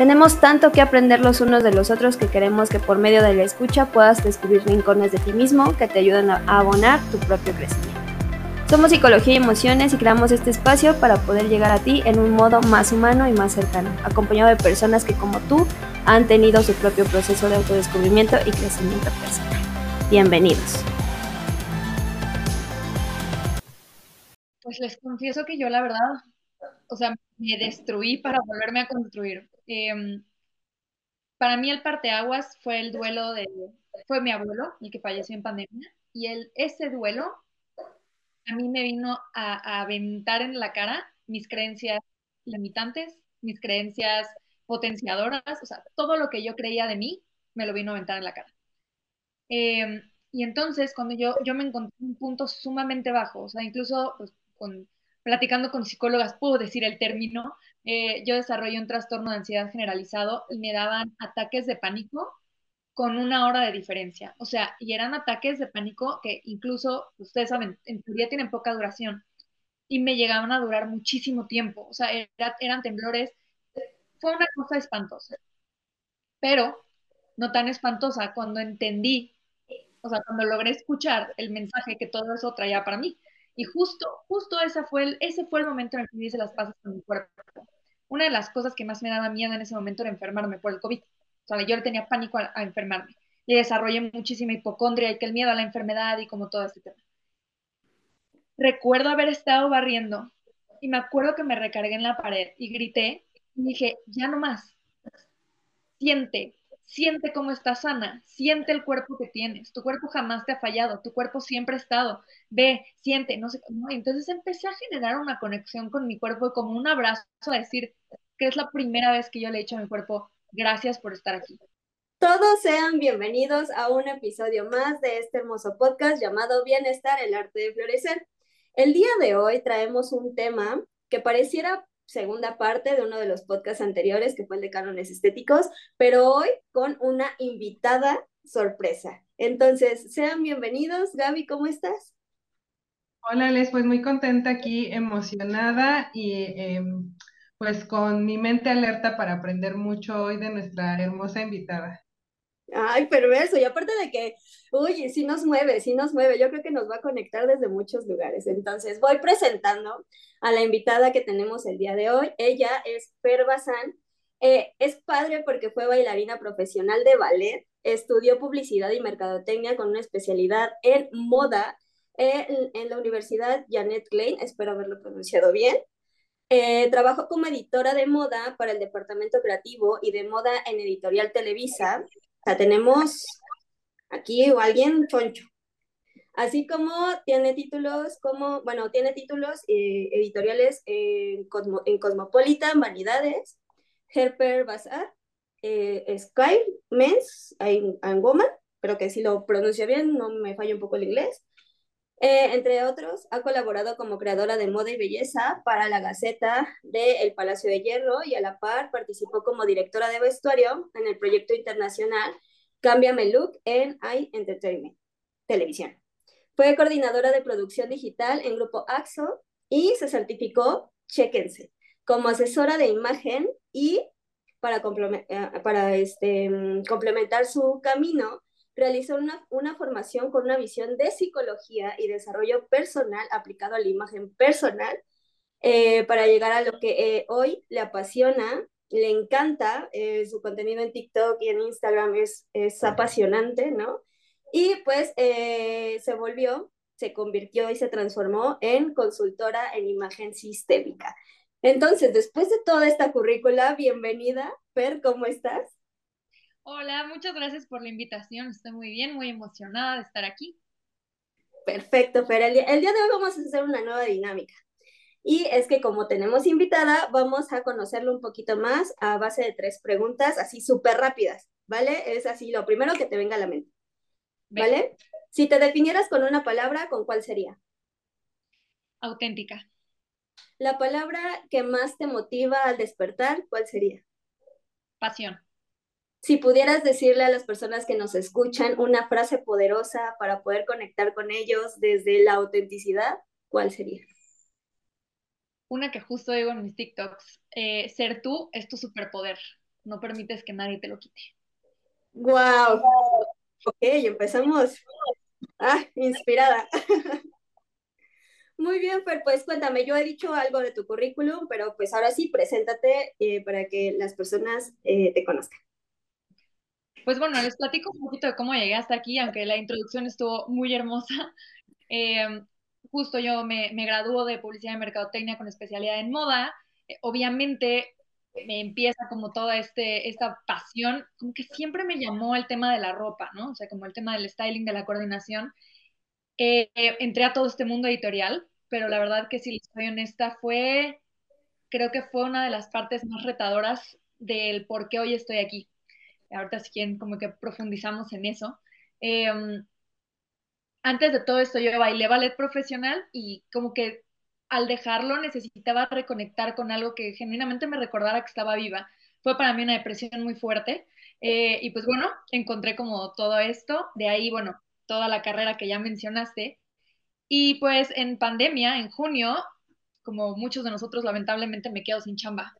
Tenemos tanto que aprender los unos de los otros que queremos que por medio de la escucha puedas descubrir rincones de ti mismo que te ayuden a abonar tu propio crecimiento. Somos Psicología y Emociones y creamos este espacio para poder llegar a ti en un modo más humano y más cercano, acompañado de personas que como tú han tenido su propio proceso de autodescubrimiento y crecimiento personal. Bienvenidos. Pues les confieso que yo la verdad, o sea, me destruí para volverme a construir. Em, para mí el parteaguas fue el duelo de, fue mi abuelo, el que falleció en pandemia, y el, ese duelo a mí me vino a, aventar en la cara mis creencias limitantes, mis creencias potenciadoras, o sea, todo lo que yo creía de mí me lo vino a aventar en la cara. Em, y entonces, cuando yo, yo me encontré en un punto sumamente bajo, o sea, incluso pues, con, platicando con psicólogas puedo decir el término, eh, yo desarrollé un trastorno de ansiedad generalizado y me daban ataques de pánico con una hora de diferencia. O sea, y eran ataques de pánico que incluso, ustedes saben, en teoría tienen poca duración y me llegaban a durar muchísimo tiempo. O sea, eran temblores. Fue una cosa espantosa. Pero no tan espantosa cuando entendí, o sea, cuando logré escuchar el mensaje que todo eso traía para mí. Y justo, justo ese fue el, ese fue el momento en el que hice las paces con mi cuerpo. Una de las cosas que más me daba miedo en ese momento era enfermarme por el COVID. O sea, yo tenía pánico a, enfermarme. Y desarrollé muchísima hipocondria y que el miedo a la enfermedad y como todo este tema. Recuerdo haber estado barriendo y me acuerdo que me recargué en la pared y grité y dije, ya no más. Siente, siente cómo estás sana, siente el cuerpo que tienes, tu cuerpo jamás te ha fallado, tu cuerpo siempre ha estado, ve, siente, no sé cómo. Entonces empecé a generar una conexión con mi cuerpo como un abrazo a decir que es la primera vez que yo le he a mi cuerpo, gracias por estar aquí. Todos sean bienvenidos a un episodio más de este hermoso podcast llamado Bienestar, el arte de florecer. El día de hoy traemos un tema que pareciera segunda parte de uno de los podcasts anteriores, que fue el de cánones estéticos, pero hoy con una invitada sorpresa. Entonces, sean bienvenidos. Gaby, ¿cómo estás? Hola, Les, pues muy contenta aquí, emocionada y em, pues con mi mente alerta para aprender mucho hoy de nuestra hermosa invitada. Ay, perverso. Y aparte de que, oye, sí nos mueve, sí nos mueve. Yo creo que nos va a conectar desde muchos lugares. Entonces, voy presentando a la invitada que tenemos el día de hoy. Ella es Per. Eh, es padre porque fue bailarina profesional de ballet, estudió publicidad y mercadotecnia con una especialidad en moda en, en la Universidad Janet Klein, espero haberlo pronunciado bien. Eh, trabajó como editora de moda para el departamento creativo y de moda en Editorial Televisa o sea, tenemos aquí alguien choncho. Así como tiene títulos como, bueno, tiene títulos eh, editoriales en, Cosmopolitan, Vanidades, Herper Bazaar, eh, Sky, Men's and Woman, pero que si lo pronuncio bien, no me falla un poco el inglés. Eh, entre otros, ha colaborado como creadora de moda y belleza para la Gaceta de El Palacio de Hierro y a la par participó como directora de vestuario en el proyecto internacional Cámbiame Look en iEntertainment Televisión. Fue coordinadora de producción digital en Grupo AXO y se certificó, chéquense, como asesora de imagen y para, eh, este, mm, complementar su camino, realizó una, una, formación con una visión de psicología y desarrollo personal aplicado a la imagen personal eh, para llegar a lo que eh, hoy le apasiona, le encanta, eh, su contenido en TikTok y en Instagram es, es apasionante, ¿no? Y pues se volvió, se convirtió y se transformó en consultora en imagen sistémica. Entonces, después de toda esta currícula, bienvenida, Per, ¿cómo estás? Hola, muchas gracias por la invitación. Estoy muy bien, muy emocionada de estar aquí. Perfecto, pero el día, de hoy vamos a hacer una nueva dinámica. Y es que como tenemos invitada, vamos a conocerlo un poquito más a base de tres preguntas así súper rápidas, ¿vale? Es así lo primero que te venga a la mente, ¿vale? Si te definieras con una palabra, ¿con cuál sería? Auténtica. La palabra que más te motiva al despertar, ¿cuál sería? Pasión. Si pudieras decirle a las personas que nos escuchan una frase poderosa para poder conectar con ellos desde la autenticidad, ¿cuál sería? Una que justo digo en mis TikToks, eh, ser tú es tu superpoder, no permites que nadie te lo quite. ¡Wow! Ok, empezamos. Ah, inspirada. Muy bien, Fer, pues cuéntame, yo he dicho algo de tu currículum, pero pues ahora sí, preséntate eh, para que las personas eh, te conozcan. Pues bueno, les platico un poquito de cómo llegué hasta aquí, aunque la introducción estuvo muy hermosa. Em, justo yo me, me graduó de Publicidad y Mercadotecnia con especialidad en moda. Eh, obviamente me empieza como toda este, esta pasión, como que siempre me llamó el tema de la ropa, ¿no? O sea, como el tema del styling, de la coordinación. Eh, entré a todo este mundo editorial, pero la verdad que si les soy honesta, fue, creo que fue una de las partes más retadoras del por qué hoy estoy aquí ahorita si quieren como que profundizamos en eso. Em, antes de todo esto yo bailé ballet profesional y como que al dejarlo necesitaba reconectar con algo que genuinamente me recordara que estaba viva. Fue para mí una depresión muy fuerte eh, y pues bueno, encontré como todo esto, de ahí bueno, toda la carrera que ya mencionaste. Y pues en pandemia, en junio, como muchos de nosotros lamentablemente me quedo sin chamba.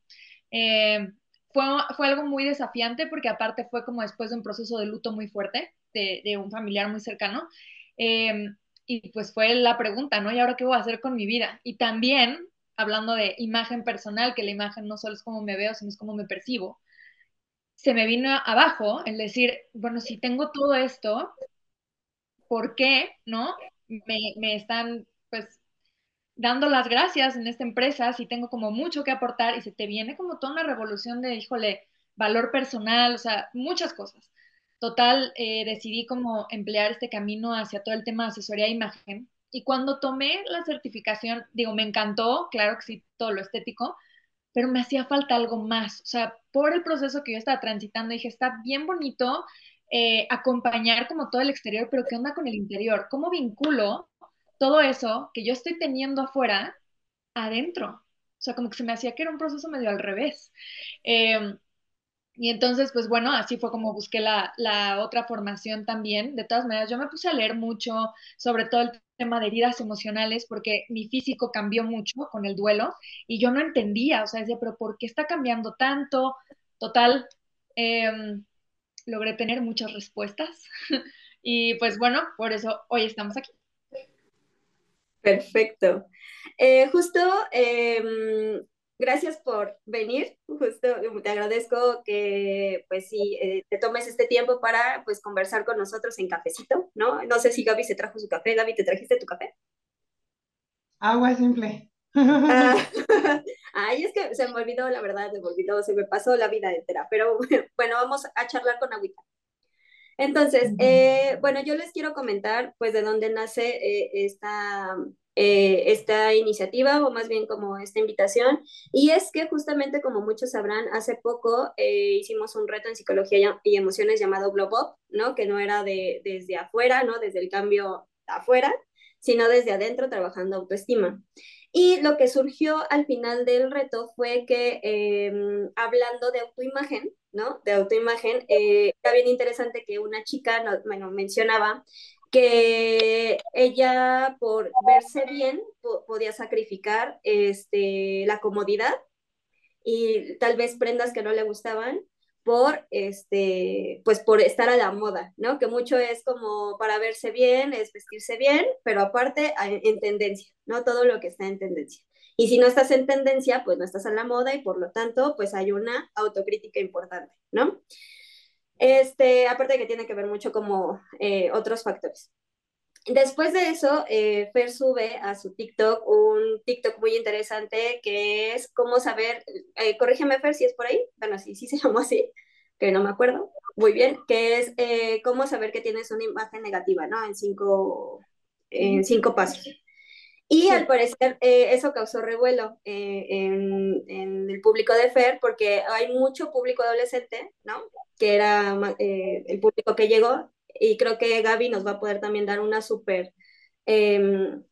Eh, fue, fue algo muy desafiante porque aparte fue como después de un proceso de luto muy fuerte de, de un familiar muy cercano. Em, y pues fue la pregunta, ¿no? ¿Y ahora qué voy a hacer con mi vida? Y también, hablando de imagen personal, que la imagen no solo es cómo me veo, sino es cómo me percibo, se me vino abajo el decir, bueno, si tengo todo esto, ¿por qué, no? Me, me están, dando las gracias en esta empresa, si tengo como mucho que aportar y se te viene como toda una revolución de, híjole, valor personal, o sea, muchas cosas. Total, eh, decidí como emplear este camino hacia todo el tema de asesoría de imagen. Y cuando tomé la certificación, digo, me encantó, claro que sí, todo lo estético, pero me hacía falta algo más. O sea, por el proceso que yo estaba transitando, dije, está bien bonito eh, acompañar como todo el exterior, pero ¿qué onda con el interior? ¿Cómo vinculo todo eso que yo estoy teniendo afuera, adentro. O sea, como que se me hacía que era un proceso medio al revés. Em, y entonces, pues bueno, así fue como busqué la, otra formación también. De todas maneras, yo me puse a leer mucho sobre todo el tema de heridas emocionales porque mi físico cambió mucho con el duelo y yo no entendía, o sea, decía, pero ¿por qué está cambiando tanto? Total, eh, logré tener muchas respuestas y pues bueno, por eso hoy estamos aquí. Perfecto. Eh, justo, em, gracias por venir. Justo, te agradezco que, pues sí, eh, te tomes este tiempo para, pues, conversar con nosotros en cafecito, ¿no? No sé si Gaby se trajo su café. Gaby, ¿te trajiste tu café? Agua simple. Ah, ay, es que se me olvidó, la verdad, se me olvidó, se me pasó la vida entera. Pero bueno, vamos a charlar con agüita. Entonces, eh, bueno, yo les quiero comentar, pues, de dónde nace eh, esta, eh, esta iniciativa, o más bien como esta invitación, y es que justamente, como muchos sabrán, hace poco hicimos un reto en psicología y emociones llamado Glow Up, ¿no? Que no era de, desde afuera, ¿no? Desde el cambio afuera, sino desde adentro trabajando autoestima. Y lo que surgió al final del reto fue que em, hablando de autoimagen, ¿no? De autoimagen, eh, era bien interesante que una chica, bueno, mencionaba que ella por verse bien podía sacrificar este, la comodidad y tal vez prendas que no le gustaban por este pues por estar a la moda, ¿no? Que mucho es como para verse bien, es vestirse bien, pero aparte en tendencia, ¿no? Todo lo que está en tendencia. Y si no estás en tendencia, pues no estás a la moda y por lo tanto, pues hay una autocrítica importante, ¿no? Este, aparte de que tiene que ver mucho como eh, otros factores. Después de eso, eh, Fer sube a su TikTok un TikTok muy interesante que es cómo saber, eh, corrígeme Fer si es por ahí, bueno, sí, sí se llamó así, que no me acuerdo, muy bien, que es eh, cómo saber que tienes una imagen negativa, ¿no? En cinco, en cinco pasos. Y al parecer eh, eso causó revuelo eh, en, en, el público de Fer porque hay mucho público adolescente, ¿no? Que era eh, el público que llegó y creo que Gaby nos va a poder también dar una súper em,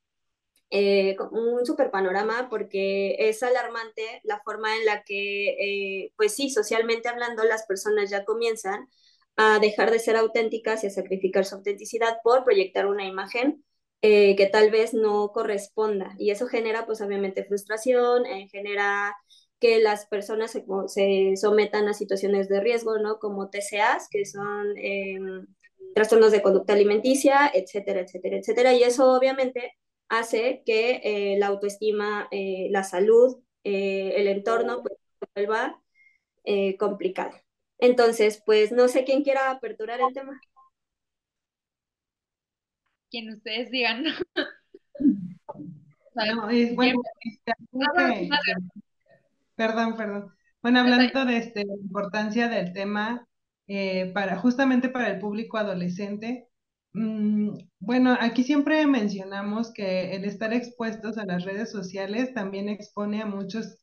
eh, un super panorama porque es alarmante la forma en la que, eh, pues sí, socialmente hablando, las personas ya comienzan a dejar de ser auténticas y a sacrificar su autenticidad por proyectar una imagen eh, que tal vez no corresponda. Y eso genera, pues obviamente, frustración, genera que las personas se, se, sometan a situaciones de riesgo, ¿no? Como TCAs, que son em, trastornos de conducta alimenticia, etcétera, etcétera, etcétera. Y eso obviamente hace que eh, la autoestima, eh, la salud, eh, el entorno, pues vuelva complicado. Entonces, pues no sé quién quiera aperturar el tema. Quien ustedes digan. bueno, perdón, perdón. Bueno, hablando de este, la importancia del tema para justamente para el público adolescente, Mm, bueno, aquí siempre mencionamos que el estar expuestos a las redes sociales también expone a muchos,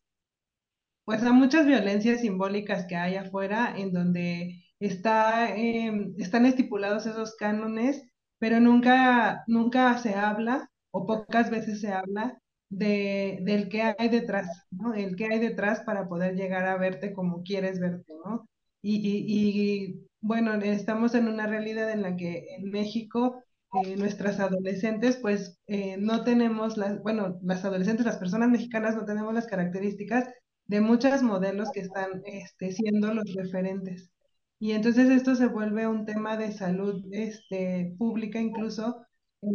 pues a muchas violencias simbólicas que hay afuera, en donde está, em, están estipulados esos cánones, pero nunca, nunca se habla o pocas veces se habla de, del que hay detrás, ¿no? El que hay detrás para poder llegar a verte como quieres verte, ¿no? Y, bueno, estamos en una realidad en la que en México eh, nuestras adolescentes, pues eh, no tenemos las, bueno, las adolescentes, las personas mexicanas no tenemos las características de muchos modelos que están este, siendo los referentes. Y entonces esto se vuelve un tema de salud este, pública incluso,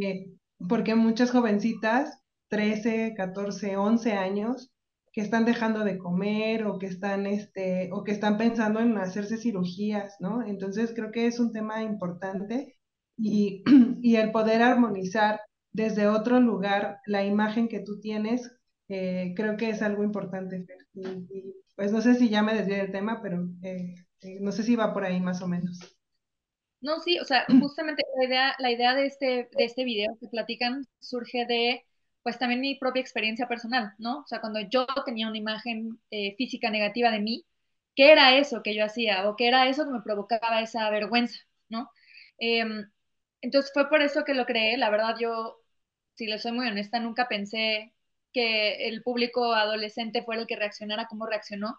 eh, porque muchas jovencitas, 13, 14, 11 años, que están dejando de comer o que están, este, o que están pensando en hacerse cirugías, ¿no? Entonces creo que es un tema importante y, y el poder armonizar desde otro lugar la imagen que tú tienes, eh, creo que es algo importante. Y, pues no sé si ya me desvié del tema, pero eh, eh, no sé si va por ahí más o menos. No, sí, o sea, justamente la idea, la idea de este, de este video que platican surge de pues también mi propia experiencia personal, ¿no? O sea, cuando yo tenía una imagen eh, física negativa de mí, ¿qué era eso que yo hacía? ¿O qué era eso que me provocaba esa vergüenza, ¿no? Em, entonces fue por eso que lo creé. La verdad, yo, si le soy muy honesta, nunca pensé que el público adolescente fuera el que reaccionara como reaccionó.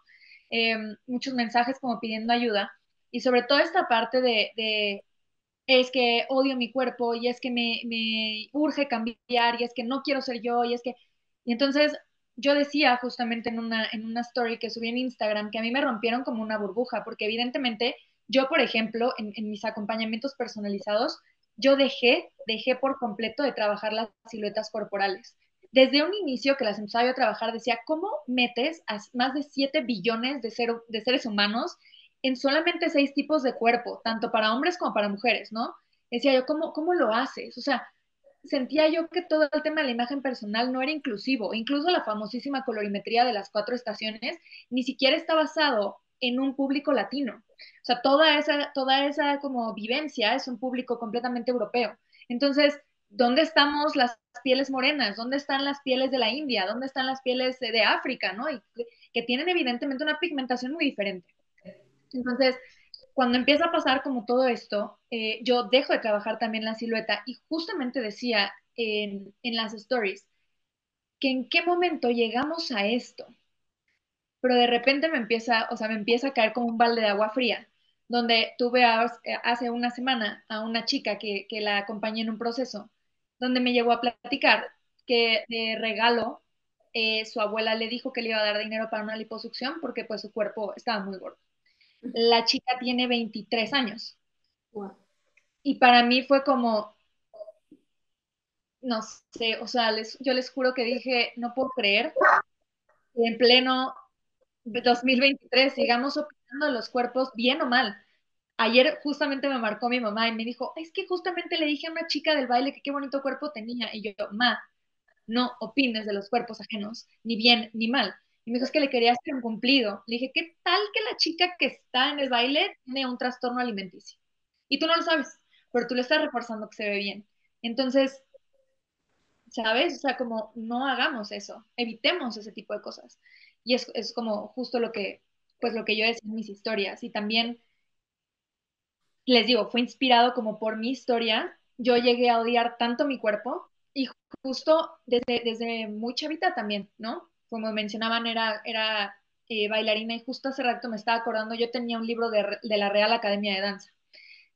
Em, muchos mensajes como pidiendo ayuda. Y sobre todo esta parte de es que odio mi cuerpo y es que me, me urge cambiar y es que no quiero ser yo y es que... Y entonces yo decía justamente en una, en una story que subí en Instagram que a mí me rompieron como una burbuja, porque evidentemente yo, por ejemplo, en, en mis acompañamientos personalizados, yo dejé, dejé por completo de trabajar las siluetas corporales. Desde un inicio que las empezaba yo a trabajar, decía, ¿cómo metes a más de 7 billones de, de seres humanos en solamente seis tipos de cuerpo, tanto para hombres como para mujeres, ¿no? Decía yo, ¿cómo, cómo lo haces? O sea, sentía yo que todo el tema de la imagen personal no era inclusivo, incluso la famosísima colorimetría de las cuatro estaciones ni siquiera está basado en un público latino. O sea, toda esa, toda esa como vivencia es un público completamente europeo. Entonces, ¿dónde estamos las pieles morenas? ¿Dónde están las pieles de la India? ¿Dónde están las pieles de África? ¿no? Y que tienen evidentemente una pigmentación muy diferente. Entonces, cuando empieza a pasar como todo esto, eh, yo dejo de trabajar también la silueta y justamente decía en, en las stories que en qué momento llegamos a esto, pero de repente me empieza, o sea, me empieza a caer como un balde de agua fría, donde tuve hace una semana a una chica que, que la acompañé en un proceso, donde me llegó a platicar que de regalo eh, su abuela le dijo que le iba a dar dinero para una liposucción porque pues su cuerpo estaba muy gordo. La chica tiene 23 años. Y para mí fue como, no sé, o sea, yo les juro que dije, no puedo creer que en pleno 2023 sigamos opinando los cuerpos bien o mal. Ayer justamente me marcó mi mamá y me dijo, es que justamente le dije a una chica del baile que qué bonito cuerpo tenía. Y yo, ma, no opines de los cuerpos ajenos, ni bien ni mal. Y me dijo, que le quería hacer un cumplido. Le dije, ¿qué tal que la chica que está en el baile tiene un trastorno alimenticio? Y tú no lo sabes, pero tú le estás reforzando que se ve bien. Entonces, ¿sabes? O sea, como no hagamos eso, evitemos ese tipo de cosas. Y es, es como justo lo que, pues lo que yo decía en mis historias. Y también, les digo, fue inspirado como por mi historia. Yo llegué a odiar tanto mi cuerpo y justo desde, desde muy chavita también, ¿no? Como mencionaban, era, era eh, bailarina y justo hace rato me estaba acordando, yo tenía un libro de, de la Real Academia de Danza.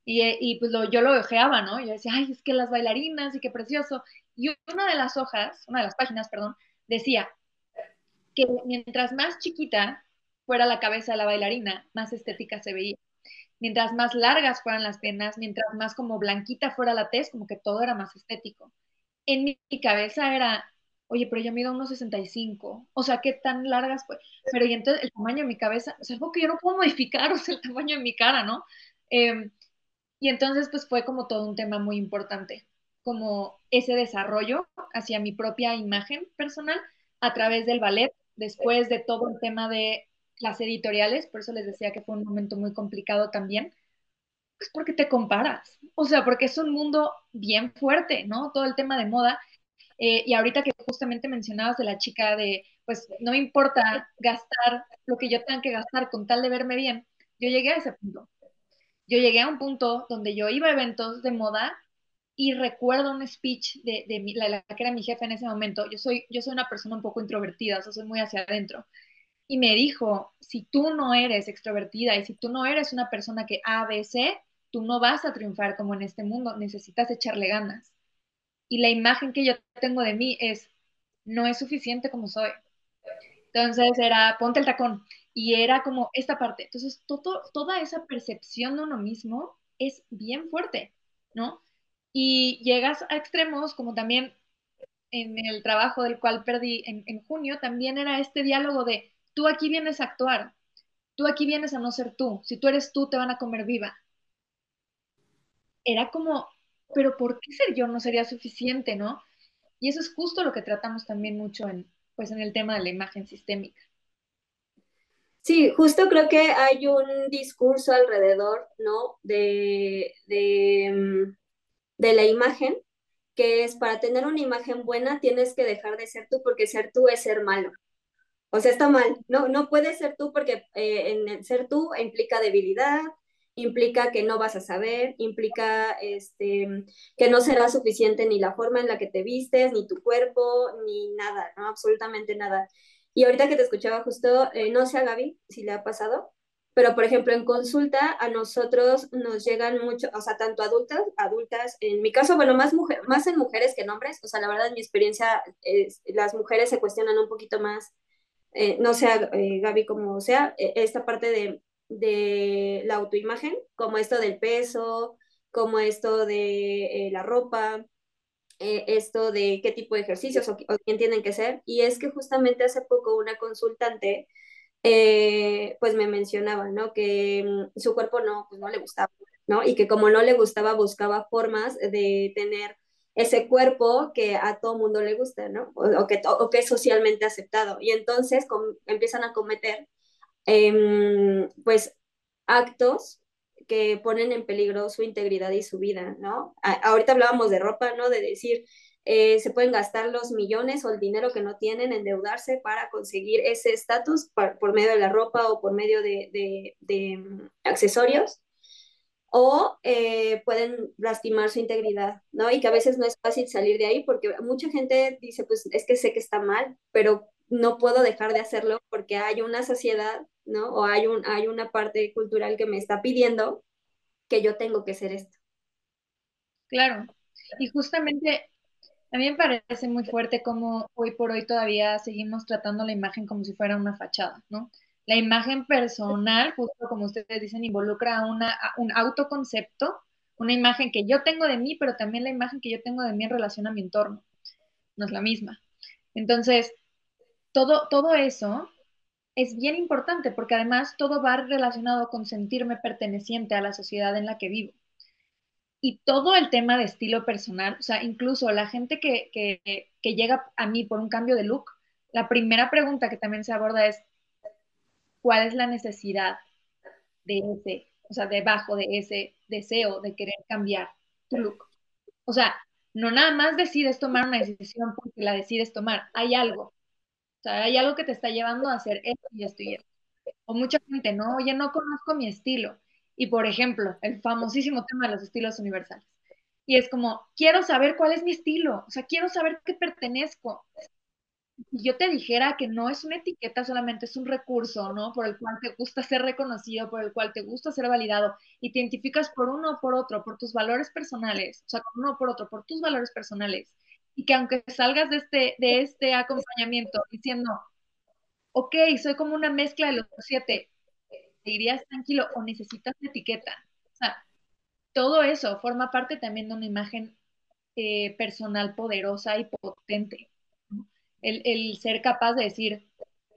Y, y pues lo, yo lo ojeaba, ¿no? Yo decía, ay, es que las bailarinas y qué precioso. Y una de las hojas, una de las páginas, perdón, decía que mientras más chiquita fuera la cabeza de la bailarina, más estética se veía. Mientras más largas fueran las piernas, mientras más como blanquita fuera la tez, como que todo era más estético. En mi, cabeza era, oye, pero yo mido unos 65, o sea, ¿qué tan largas pues? Pero y entonces el tamaño de mi cabeza, o sea, algo que yo no puedo modificar, o sea, el tamaño de mi cara, ¿no? Eh, y entonces, pues fue como todo un tema muy importante, como ese desarrollo hacia mi propia imagen personal a través del ballet, después de todo el tema de las editoriales, por eso les decía que fue un momento muy complicado también, pues porque te comparas, o sea, porque es un mundo bien fuerte, ¿no? Todo el tema de moda. Eh, y ahorita que justamente mencionabas de la chica de, pues no me importa gastar lo que yo tenga que gastar con tal de verme bien, yo llegué a ese punto yo llegué a un punto donde yo iba a eventos de moda y recuerdo un speech de, de la, que era mi jefe en ese momento. Yo soy, yo soy una persona un poco introvertida, o sea, soy muy hacia adentro. Y me dijo, si tú no eres extrovertida y si tú no eres una persona que A, B, C, tú no vas a triunfar como en este mundo, necesitas echarle ganas. Y la imagen que yo tengo de mí es, no es suficiente como soy. Entonces era, ponte el tacón y era como esta parte. Entonces, todo, toda esa percepción de uno mismo es bien fuerte, ¿no? Y llegas a extremos, como también en el trabajo del cual perdí en, en junio, también era este diálogo de, tú aquí vienes a actuar, tú aquí vienes a no ser tú, si tú eres tú, te van a comer viva. Era como, pero ¿por qué ser yo no sería suficiente, no? Y eso es justo lo que tratamos también mucho en, pues, en el tema de la imagen sistémica. Sí, justo creo que hay un discurso alrededor, ¿no? De, de, mm, de la imagen, que es para tener una imagen buena tienes que dejar de ser tú porque ser tú es ser malo. O sea, está mal. No, no puedes ser tú porque eh, en ser tú implica debilidad, implica que no vas a saber, implica este, que no será suficiente ni la forma en la que te vistes, ni tu cuerpo, ni nada. Absolutamente nada. Y ahorita que te escuchaba justo, eh, no sé a Gaby si le ha pasado, pero por ejemplo en consulta a nosotros nos llegan mucho, o sea, tanto adultas, adultas, en mi caso, bueno, más, mujer, más en mujeres que en hombres, o sea, la verdad en mi experiencia es, las mujeres se cuestionan un poquito más, eh, no sé, eh, Gaby, como sea, esta parte de, de la autoimagen, como esto del peso, como esto de la ropa, eh, esto de qué tipo de ejercicios o, quién tienen que ser. Y es que justamente hace poco una consultante eh, pues me mencionaba, ¿no? Que mm, su cuerpo no, pues no le gustaba, ¿no? Y que como no le gustaba, buscaba formas de tener ese cuerpo que a todo mundo le gusta, ¿no? O, que, o que es socialmente aceptado. Y entonces empiezan a cometer, em, pues, actos que ponen en peligro su integridad y su vida, ¿no? ahorita hablábamos de ropa, ¿no? De decir, eh, se pueden gastar los millones o el dinero que no tienen, endeudarse para conseguir ese estatus por medio de la ropa o por medio de, mm, accesorios, o eh, pueden lastimar su integridad, ¿no? Y que a veces no es fácil salir de ahí porque mucha gente dice, pues es que sé que está mal, pero no puedo dejar de hacerlo porque hay una sociedad, ¿no? O hay, un, hay una parte cultural que me está pidiendo que yo tengo que ser esto. Claro, y justamente a mí me parece muy fuerte cómo hoy por hoy todavía seguimos tratando la imagen como si fuera una fachada, ¿no? La imagen personal, justo como ustedes dicen, involucra una, un autoconcepto, una imagen que yo tengo de mí, pero también la imagen que yo tengo de mí en relación a mi entorno. No es la misma. Entonces, todo, todo eso es bien importante porque además todo va relacionado con sentirme perteneciente a la sociedad en la que vivo. Y todo el tema de estilo personal, o sea, incluso la gente que, que, que llega a mí por un cambio de look, la primera pregunta que también se aborda es, ¿cuál es la necesidad de ese, o sea, debajo de ese deseo de querer cambiar tu look? O sea, no nada más decides tomar una decisión porque la decides tomar, hay algo, sea, hay algo que te está llevando a hacer esto y esto y esto. O mucha gente, no, oye, no conozco mi estilo. Y por ejemplo, el famosísimo tema de los estilos universales. Y es como, quiero saber cuál es mi estilo, o sea, quiero saber qué pertenezco. Si yo te dijera que no es una etiqueta, solamente es un recurso, ¿no? Por el cual te gusta ser reconocido, por el cual te gusta ser validado, y te identificas por uno o por otro, por tus valores personales, o sea, por uno o por otro, por tus valores personales, y que aunque salgas de este, de este acompañamiento diciendo, ok, soy como una mezcla de los siete, te irías tranquilo o necesitas etiqueta. O sea, todo eso forma parte también de una imagen eh, personal poderosa y potente. El, el, ser capaz de decir,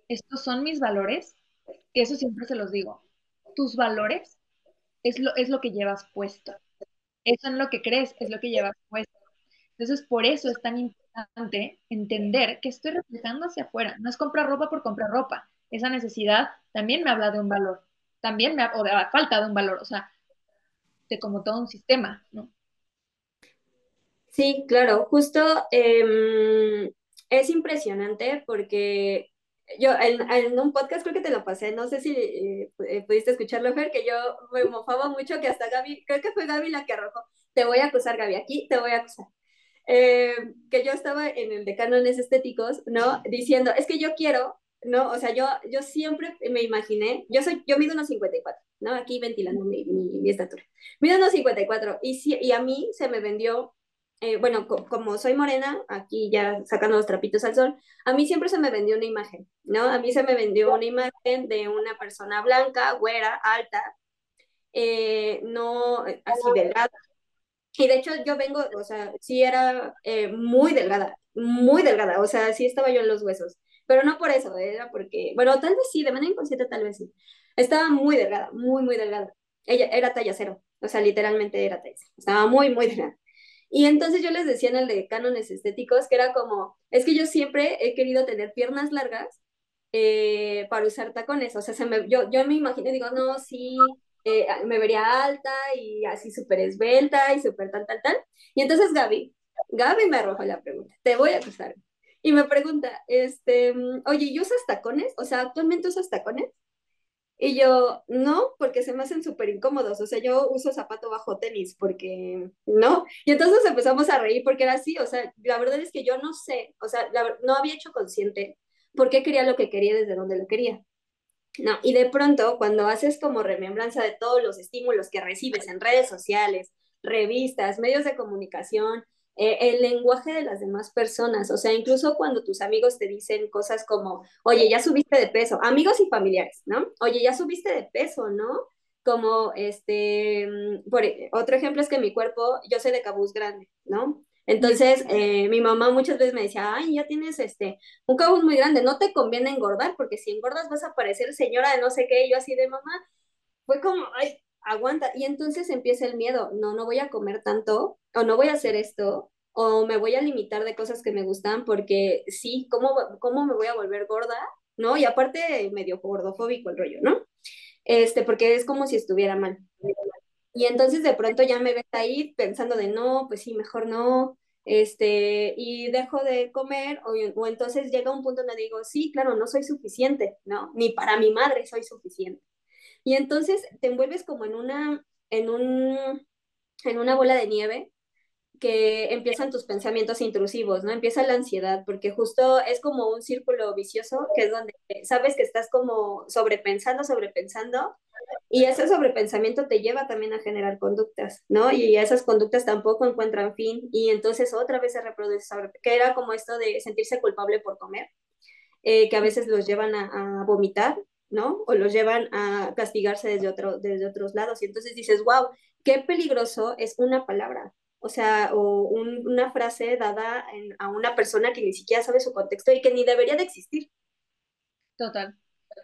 estos son mis valores, que eso siempre se los digo, tus valores es lo, es lo que llevas puesto. Eso en lo que crees es lo que llevas puesto. Entonces, por eso es tan importante entender que estoy reflejando hacia afuera. No es comprar ropa por comprar ropa. Esa necesidad también me habla de un valor. También me o de la falta de un valor. O sea, de como todo un sistema, ¿no? Sí, claro. Justo eh, es impresionante porque yo en, un podcast creo que te lo pasé, no sé si eh, eh, pudiste escucharlo, Fer, que yo me mofaba mucho que hasta Gaby, creo que fue Gaby la que arrojó, te voy a acusar, Gaby, aquí te voy a acusar. Eh, que yo estaba en el de cánones estéticos, ¿no? Diciendo, es que yo quiero, ¿no? O sea, yo, yo siempre me imaginé, yo soy, yo mido unos 54, ¿no? Aquí ventilando mi, mi, estatura. Mido unos 54 y, y a mí se me vendió, eh, bueno, como soy morena, aquí ya sacando los trapitos al sol, a mí siempre se me vendió una imagen, ¿no? A mí se me vendió una imagen de una persona blanca, güera, alta, eh, no así delgada, y de hecho yo vengo, o sea, sí era eh, muy delgada, muy delgada, o sea, sí estaba yo en los huesos, pero no por eso, era porque, bueno, tal vez sí, de manera inconsciente tal vez sí. Estaba muy delgada, muy, muy delgada. Ella era talla cero, o sea, literalmente era talla cero, estaba muy, muy delgada. Y entonces yo les decía en el de cánones estéticos que era como, es que yo siempre he querido tener piernas largas eh, para usar tacones, o sea, se me, yo, yo me imagino, digo, no, sí, eh, me vería alta y así súper esbelta y súper tal, tal, tal. Y entonces Gaby, Gaby me arrojó la pregunta, te voy a acusar. Y me pregunta, este, oye, ¿y usas tacones? O sea, ¿actualmente usas tacones? Y yo, no, porque se me hacen súper incómodos. O sea, yo uso zapato bajo tenis porque no. Y entonces empezamos a reír porque era así. O sea, la verdad es que yo no sé, o sea, no había hecho consciente por qué quería lo que quería desde donde lo quería. No, y de pronto, cuando haces como remembranza de todos los estímulos que recibes en redes sociales, revistas, medios de comunicación, eh, el lenguaje de las demás personas, o sea, incluso cuando tus amigos te dicen cosas como, oye, ya subiste de peso, amigos y familiares, ¿no? Oye, ya subiste de peso, ¿no? Como, este, mm, por, e, otro ejemplo es que mi cuerpo, yo soy de cabuz grande, ¿no? Entonces, eh, mi mamá muchas veces me decía, ay, ya tienes este, un cabuz muy grande, no te conviene engordar, porque si engordas vas a parecer señora de no sé qué, y yo así de mamá, fue como, ay, aguanta. Y entonces empieza el miedo, no, no voy a comer tanto, o no voy a hacer esto, o me voy a limitar de cosas que me gustan, porque sí, ¿cómo, cómo me voy a volver gorda? ¿No? Y aparte, medio gordofóbico el rollo, ¿no? Este, porque es como si estuviera mal. Y entonces de pronto ya me ves ahí pensando de no, pues sí, mejor no, este, y dejo de comer, o, entonces llega un punto donde digo, sí, claro, no soy suficiente, ¿no? Ni para mi madre soy suficiente. Y entonces te envuelves como en una, en un, en una bola de nieve que empiezan tus pensamientos intrusivos, ¿no? Empieza la ansiedad, porque justo es como un círculo vicioso, que es donde sabes que estás como sobrepensando, sobrepensando, y ese sobrepensamiento te lleva también a generar conductas, ¿no? Y esas conductas tampoco encuentran fin y entonces otra vez se reproduce que era como esto de sentirse culpable por comer, eh, que a veces los llevan a, vomitar, ¿no? O los llevan a castigarse desde, otro, desde otros lados. Y entonces dices, wow, qué peligroso es una palabra, o sea, o una frase dada a una persona que ni siquiera sabe su contexto y que ni debería de existir. Total.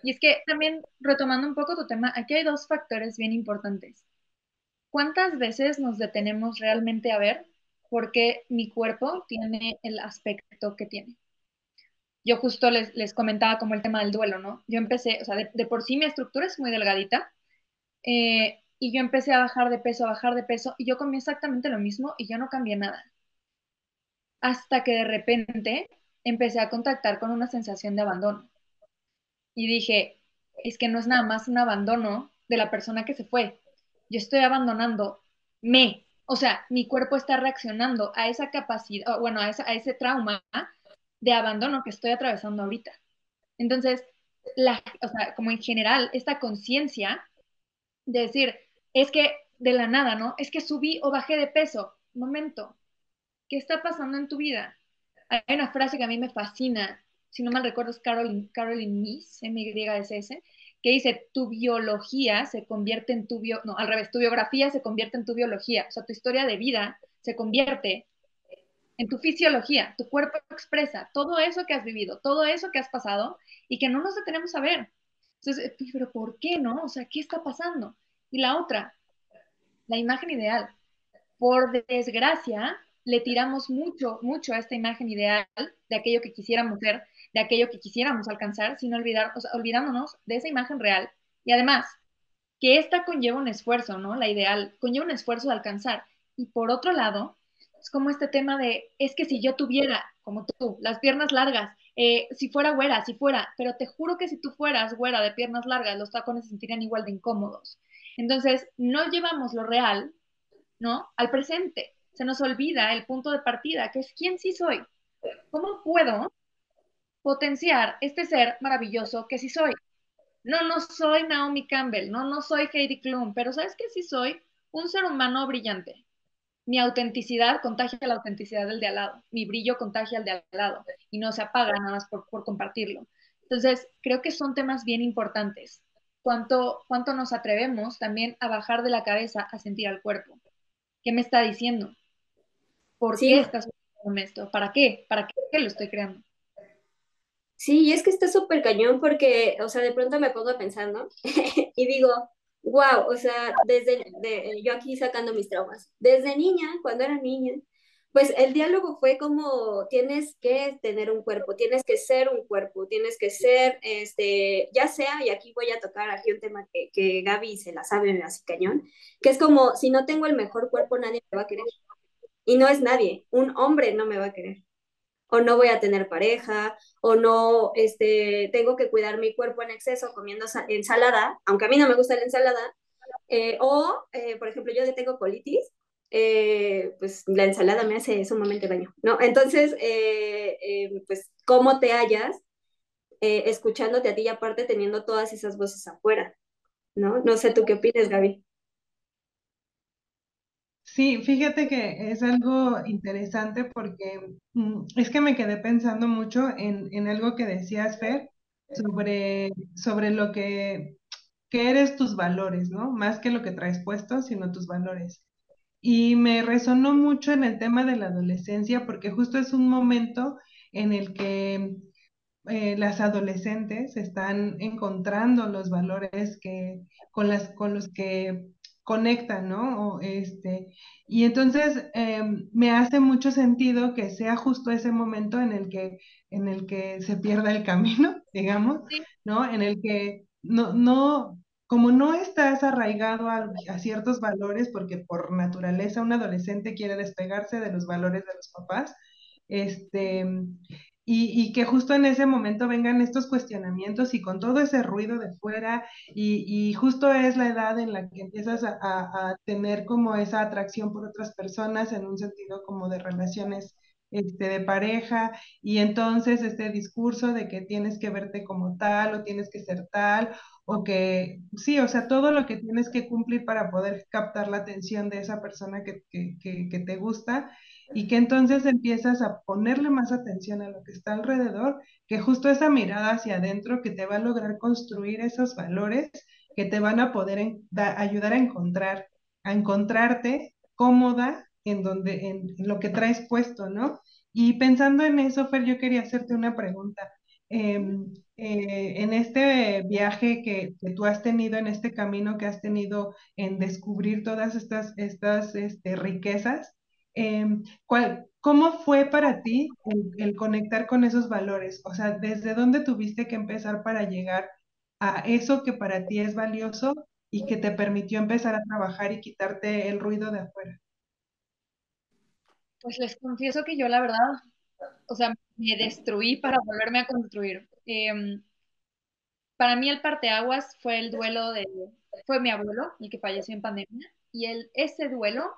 Y es que también, retomando un poco tu tema, aquí hay dos factores bien importantes. ¿Cuántas veces nos detenemos realmente a ver por qué mi cuerpo tiene el aspecto que tiene? Yo justo les, les comentaba como el tema del duelo, ¿no? Yo empecé, o sea, de, por sí mi estructura es muy delgadita, eh, y yo empecé a bajar de peso, a bajar de peso, y yo comí exactamente lo mismo y yo no cambié nada. Hasta que de repente empecé a contactar con una sensación de abandono y dije, es que no es nada más un abandono de la persona que se fue. Yo estoy abandonando me, O sea, mi cuerpo está reaccionando a esa capacidad, bueno, a, a ese trauma de abandono que estoy atravesando ahorita. Entonces, la, o sea, como en general, esta conciencia de decir, es que de la nada, ¿no? Es que subí o bajé de peso. Momento, ¿qué está pasando en tu vida? Hay una frase que a mí me fascina, si no mal recuerdo es Caroline, Caroline Miss, M-Y-S-S, que dice, tu biología se convierte en tu bio, no, al revés, tu biografía se convierte en tu biología, o sea, tu historia de vida se convierte en tu fisiología, tu cuerpo expresa todo eso que has vivido, todo eso que has pasado y que no nos detenemos a ver. Entonces, pero ¿por qué no? O sea, ¿qué está pasando? Y la otra, la imagen ideal. Por desgracia, le tiramos mucho, mucho a esta imagen ideal de aquello que quisiéramos ser, de aquello que quisiéramos alcanzar, sin olvidar, olvidándonos de esa imagen real. Y además, que esta conlleva un esfuerzo, ¿no? La ideal conlleva un esfuerzo de alcanzar. Y por otro lado, es como este tema de, es que si yo tuviera, como tú, las piernas largas, eh, si fuera güera, si fuera, pero te juro que si tú fueras güera de piernas largas, los tacones se sentirían igual de incómodos. Entonces, no llevamos lo real, ¿no? Al presente. Se nos olvida el punto de partida, que es quién sí soy. ¿Cómo puedo potenciar este ser maravilloso que sí soy? No, no soy Naomi Campbell, no, no soy Heidi Klum, pero ¿sabes que sí soy? Un ser humano brillante. Mi autenticidad contagia la autenticidad del de al lado, mi brillo contagia al de al lado y no se apaga nada más por, por compartirlo. Entonces, creo que son temas bien importantes cuánto, cuánto nos atrevemos también a bajar de la cabeza a sentir al cuerpo. ¿Qué me está diciendo? ¿Por qué estás haciendo esto? ¿Para qué? ¿Para qué lo estoy creando? Sí, y es que está súper cañón porque, o sea, de pronto me pongo ¿no? y digo, wow, o sea, desde yo aquí sacando mis traumas, desde niña, cuando era niña, pues el diálogo fue como tienes que tener un cuerpo, tienes que ser un cuerpo, tienes que ser, este, ya sea, y aquí voy a tocar aquí un tema que, que Gaby se la sabe así cañón, que es como, si no tengo el mejor cuerpo, nadie me va a querer. Y no es nadie, un hombre no me va a querer. O no voy a tener pareja, o no, este, tengo que cuidar mi cuerpo en exceso comiendo ensalada, aunque a mí no me gusta la ensalada. Eh, o, eh, por ejemplo, yo tengo colitis, eh, pues la ensalada me hace sumamente daño, ¿no? Entonces, eh, eh, pues, ¿cómo te hallas escuchándote a ti y aparte teniendo todas esas voces afuera, ¿no? No sé tú qué opinas, Gaby. Sí, fíjate que es algo interesante porque mm, es que me quedé pensando mucho en, en algo que decías, Fer, sobre, sobre lo que, que eres tus valores, ¿no? Más que lo que traes puesto, sino tus valores. Y me resonó mucho en el tema de la adolescencia porque justo es un momento en el que eh, las adolescentes están encontrando los valores que, con, las, con los que conectan, ¿no? este, y entonces em, me hace mucho sentido que sea justo ese momento en el que, en el que se pierda el camino, digamos, ¿no? En el que no, no, como no estás arraigado a, ciertos valores, porque por naturaleza un adolescente quiere despegarse de los valores de los papás, este, y, que justo en ese momento vengan estos cuestionamientos y con todo ese ruido de fuera, y, justo es la edad en la que empiezas a, a, tener como esa atracción por otras personas en un sentido como de relaciones este, de pareja, y entonces este discurso de que tienes que verte como tal o tienes que ser tal, o que sí, o sea, todo lo que tienes que cumplir para poder captar la atención de esa persona que, te gusta y que entonces empiezas a ponerle más atención a lo que está alrededor, que justo esa mirada hacia adentro que te va a lograr construir esos valores que te van a poder ayudar a encontrar, a encontrarte cómoda en donde, en, lo que traes puesto, ¿no? Y pensando en eso, Fer, yo quería hacerte una pregunta. Em, eh, en este viaje que, tú has tenido, en este camino que has tenido en descubrir todas estas, estas este, riquezas, em, ¿cuál, ¿cómo fue para ti el, conectar con esos valores? O sea, ¿desde dónde tuviste que empezar para llegar a eso que para ti es valioso y que te permitió empezar a trabajar y quitarte el ruido de afuera? Pues les confieso que yo la verdad, o sea, me destruí para volverme a construir. Em, para mí el parteaguas fue el duelo de, fue mi abuelo, el que falleció en pandemia, y el, ese duelo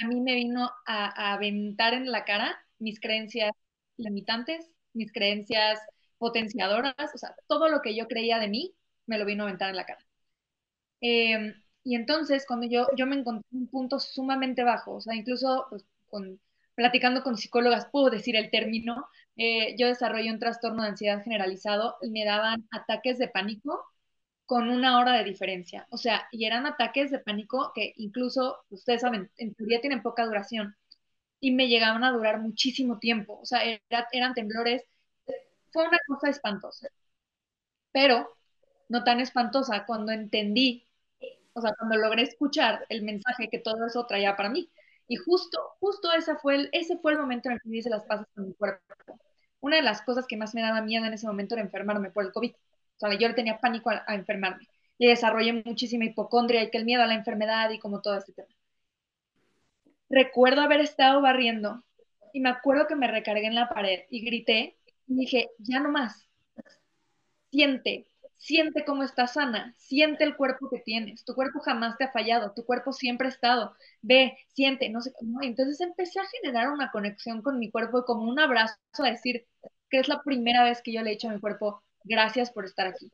a mí me vino a, aventar en la cara mis creencias limitantes, mis creencias potenciadoras, o sea, todo lo que yo creía de mí me lo vino a aventar en la cara. Em, y entonces, cuando yo, yo me encontré en un punto sumamente bajo, o sea, incluso pues, platicando con psicólogas, puedo decir el término, eh, yo desarrollé un trastorno de ansiedad generalizado y me daban ataques de pánico con una hora de diferencia. O sea, y eran ataques de pánico que incluso, ustedes saben, en teoría tienen poca duración y me llegaban a durar muchísimo tiempo. O sea, eran temblores. Fue una cosa espantosa. Pero no tan espantosa cuando entendí, o sea, cuando logré escuchar el mensaje que todo eso traía para mí. Y justo, justo ese fue el, ese fue el momento en el que hice las paces con mi cuerpo. Una de las cosas que más me daba miedo en ese momento era enfermarme por el COVID. O sea, yo tenía pánico a, enfermarme. Y desarrollé muchísima hipocondria y que el miedo a la enfermedad y como todo este tema. Recuerdo haber estado barriendo y me acuerdo que me recargué en la pared y grité y dije, ya no más. Siente, siente cómo estás sana, siente el cuerpo que tienes, tu cuerpo jamás te ha fallado, tu cuerpo siempre ha estado, ve, siente, no sé cómo. Entonces empecé a generar una conexión con mi cuerpo como un abrazo a decir que es la primera vez que yo le he dicho a mi cuerpo, gracias por estar aquí.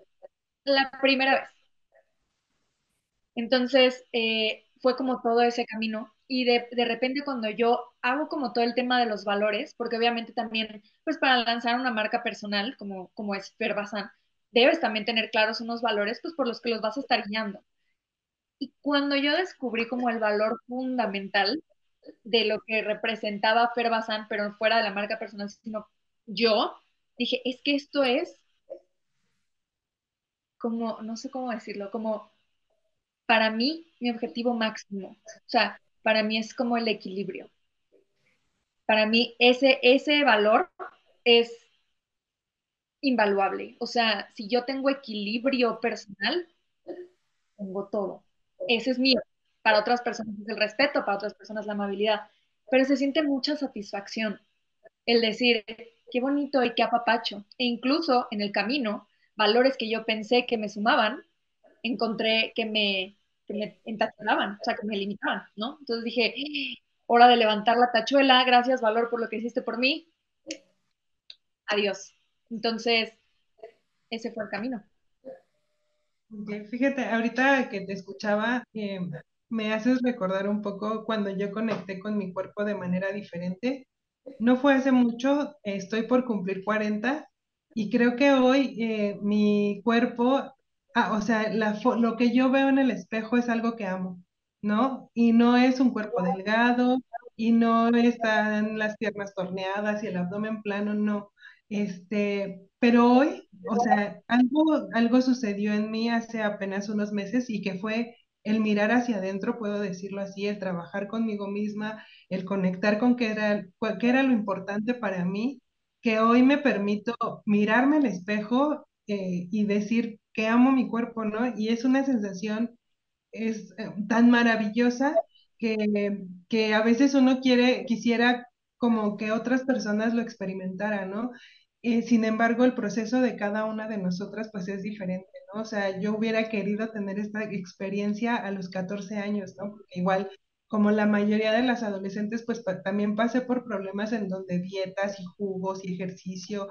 La primera vez. Entonces, eh, fue como todo ese camino y de, de, repente cuando yo hago como todo el tema de los valores, porque obviamente también, pues para lanzar una marca personal como, como es Ferbasan, debes también tener claros unos valores, pues por los que los vas a estar guiando. Y cuando yo descubrí como el valor fundamental de lo que representaba Ferbasan, pero fuera de la marca personal, sino yo, dije, es que esto es como, no sé cómo decirlo, como para mí mi objetivo máximo. O sea, para mí es como el equilibrio. Para mí ese, ese valor es invaluable. O sea, si yo tengo equilibrio personal, tengo todo. Ese es mío. Para otras personas es el respeto, para otras personas la amabilidad. Pero se siente mucha satisfacción el decir, qué bonito y qué apapacho. E incluso en el camino valores que yo pensé que me sumaban, encontré que me, que me o sea, que me limitaban, ¿no? Entonces dije, hora de levantar la tachuela, gracias valor por lo que hiciste por mí, adiós. Entonces, ese fue el camino. Fíjate, ahorita que te escuchaba, eh, me haces recordar un poco cuando yo conecté con mi cuerpo de manera diferente. No fue hace mucho, estoy por cumplir 40 y creo que hoy eh, mi cuerpo, ah, o sea, lo que yo veo en el espejo es algo que amo, ¿no? Y no es un cuerpo delgado y no están las piernas torneadas y el abdomen plano, no. Este, pero hoy, o sea, algo, algo sucedió en mí hace apenas unos meses y que fue el mirar hacia adentro, puedo decirlo así, el trabajar conmigo misma, el conectar con qué era, qué era lo importante para mí que hoy me permito mirarme al espejo eh, y decir que amo mi cuerpo, ¿no? Y es una sensación es eh, tan maravillosa que, que a veces uno quiere, quisiera como que otras personas lo experimentaran, ¿no? Eh, sin embargo, el proceso de cada una de nosotras pues es diferente, ¿no? O sea, yo hubiera querido tener esta experiencia a los 14 años, ¿no? Porque igual como la mayoría de las adolescentes, pues también pasé por problemas en donde dietas y jugos y ejercicio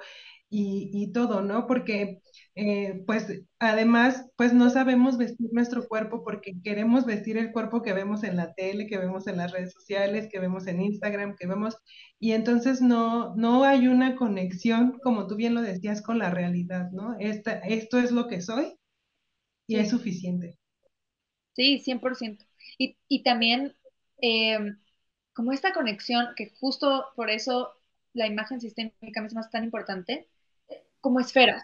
y, todo, ¿no? Porque, eh, pues, además, pues no sabemos vestir nuestro cuerpo porque queremos vestir el cuerpo que vemos en la tele, que vemos en las redes sociales, que vemos en Instagram, que vemos, y entonces no, no hay una conexión, como tú bien lo decías, con la realidad, ¿no? Esta, esto es lo que soy y es suficiente. Sí, 100%. Y, y también eh, como esta conexión, que justo por eso la imagen sistémica misma es tan importante, como esferas.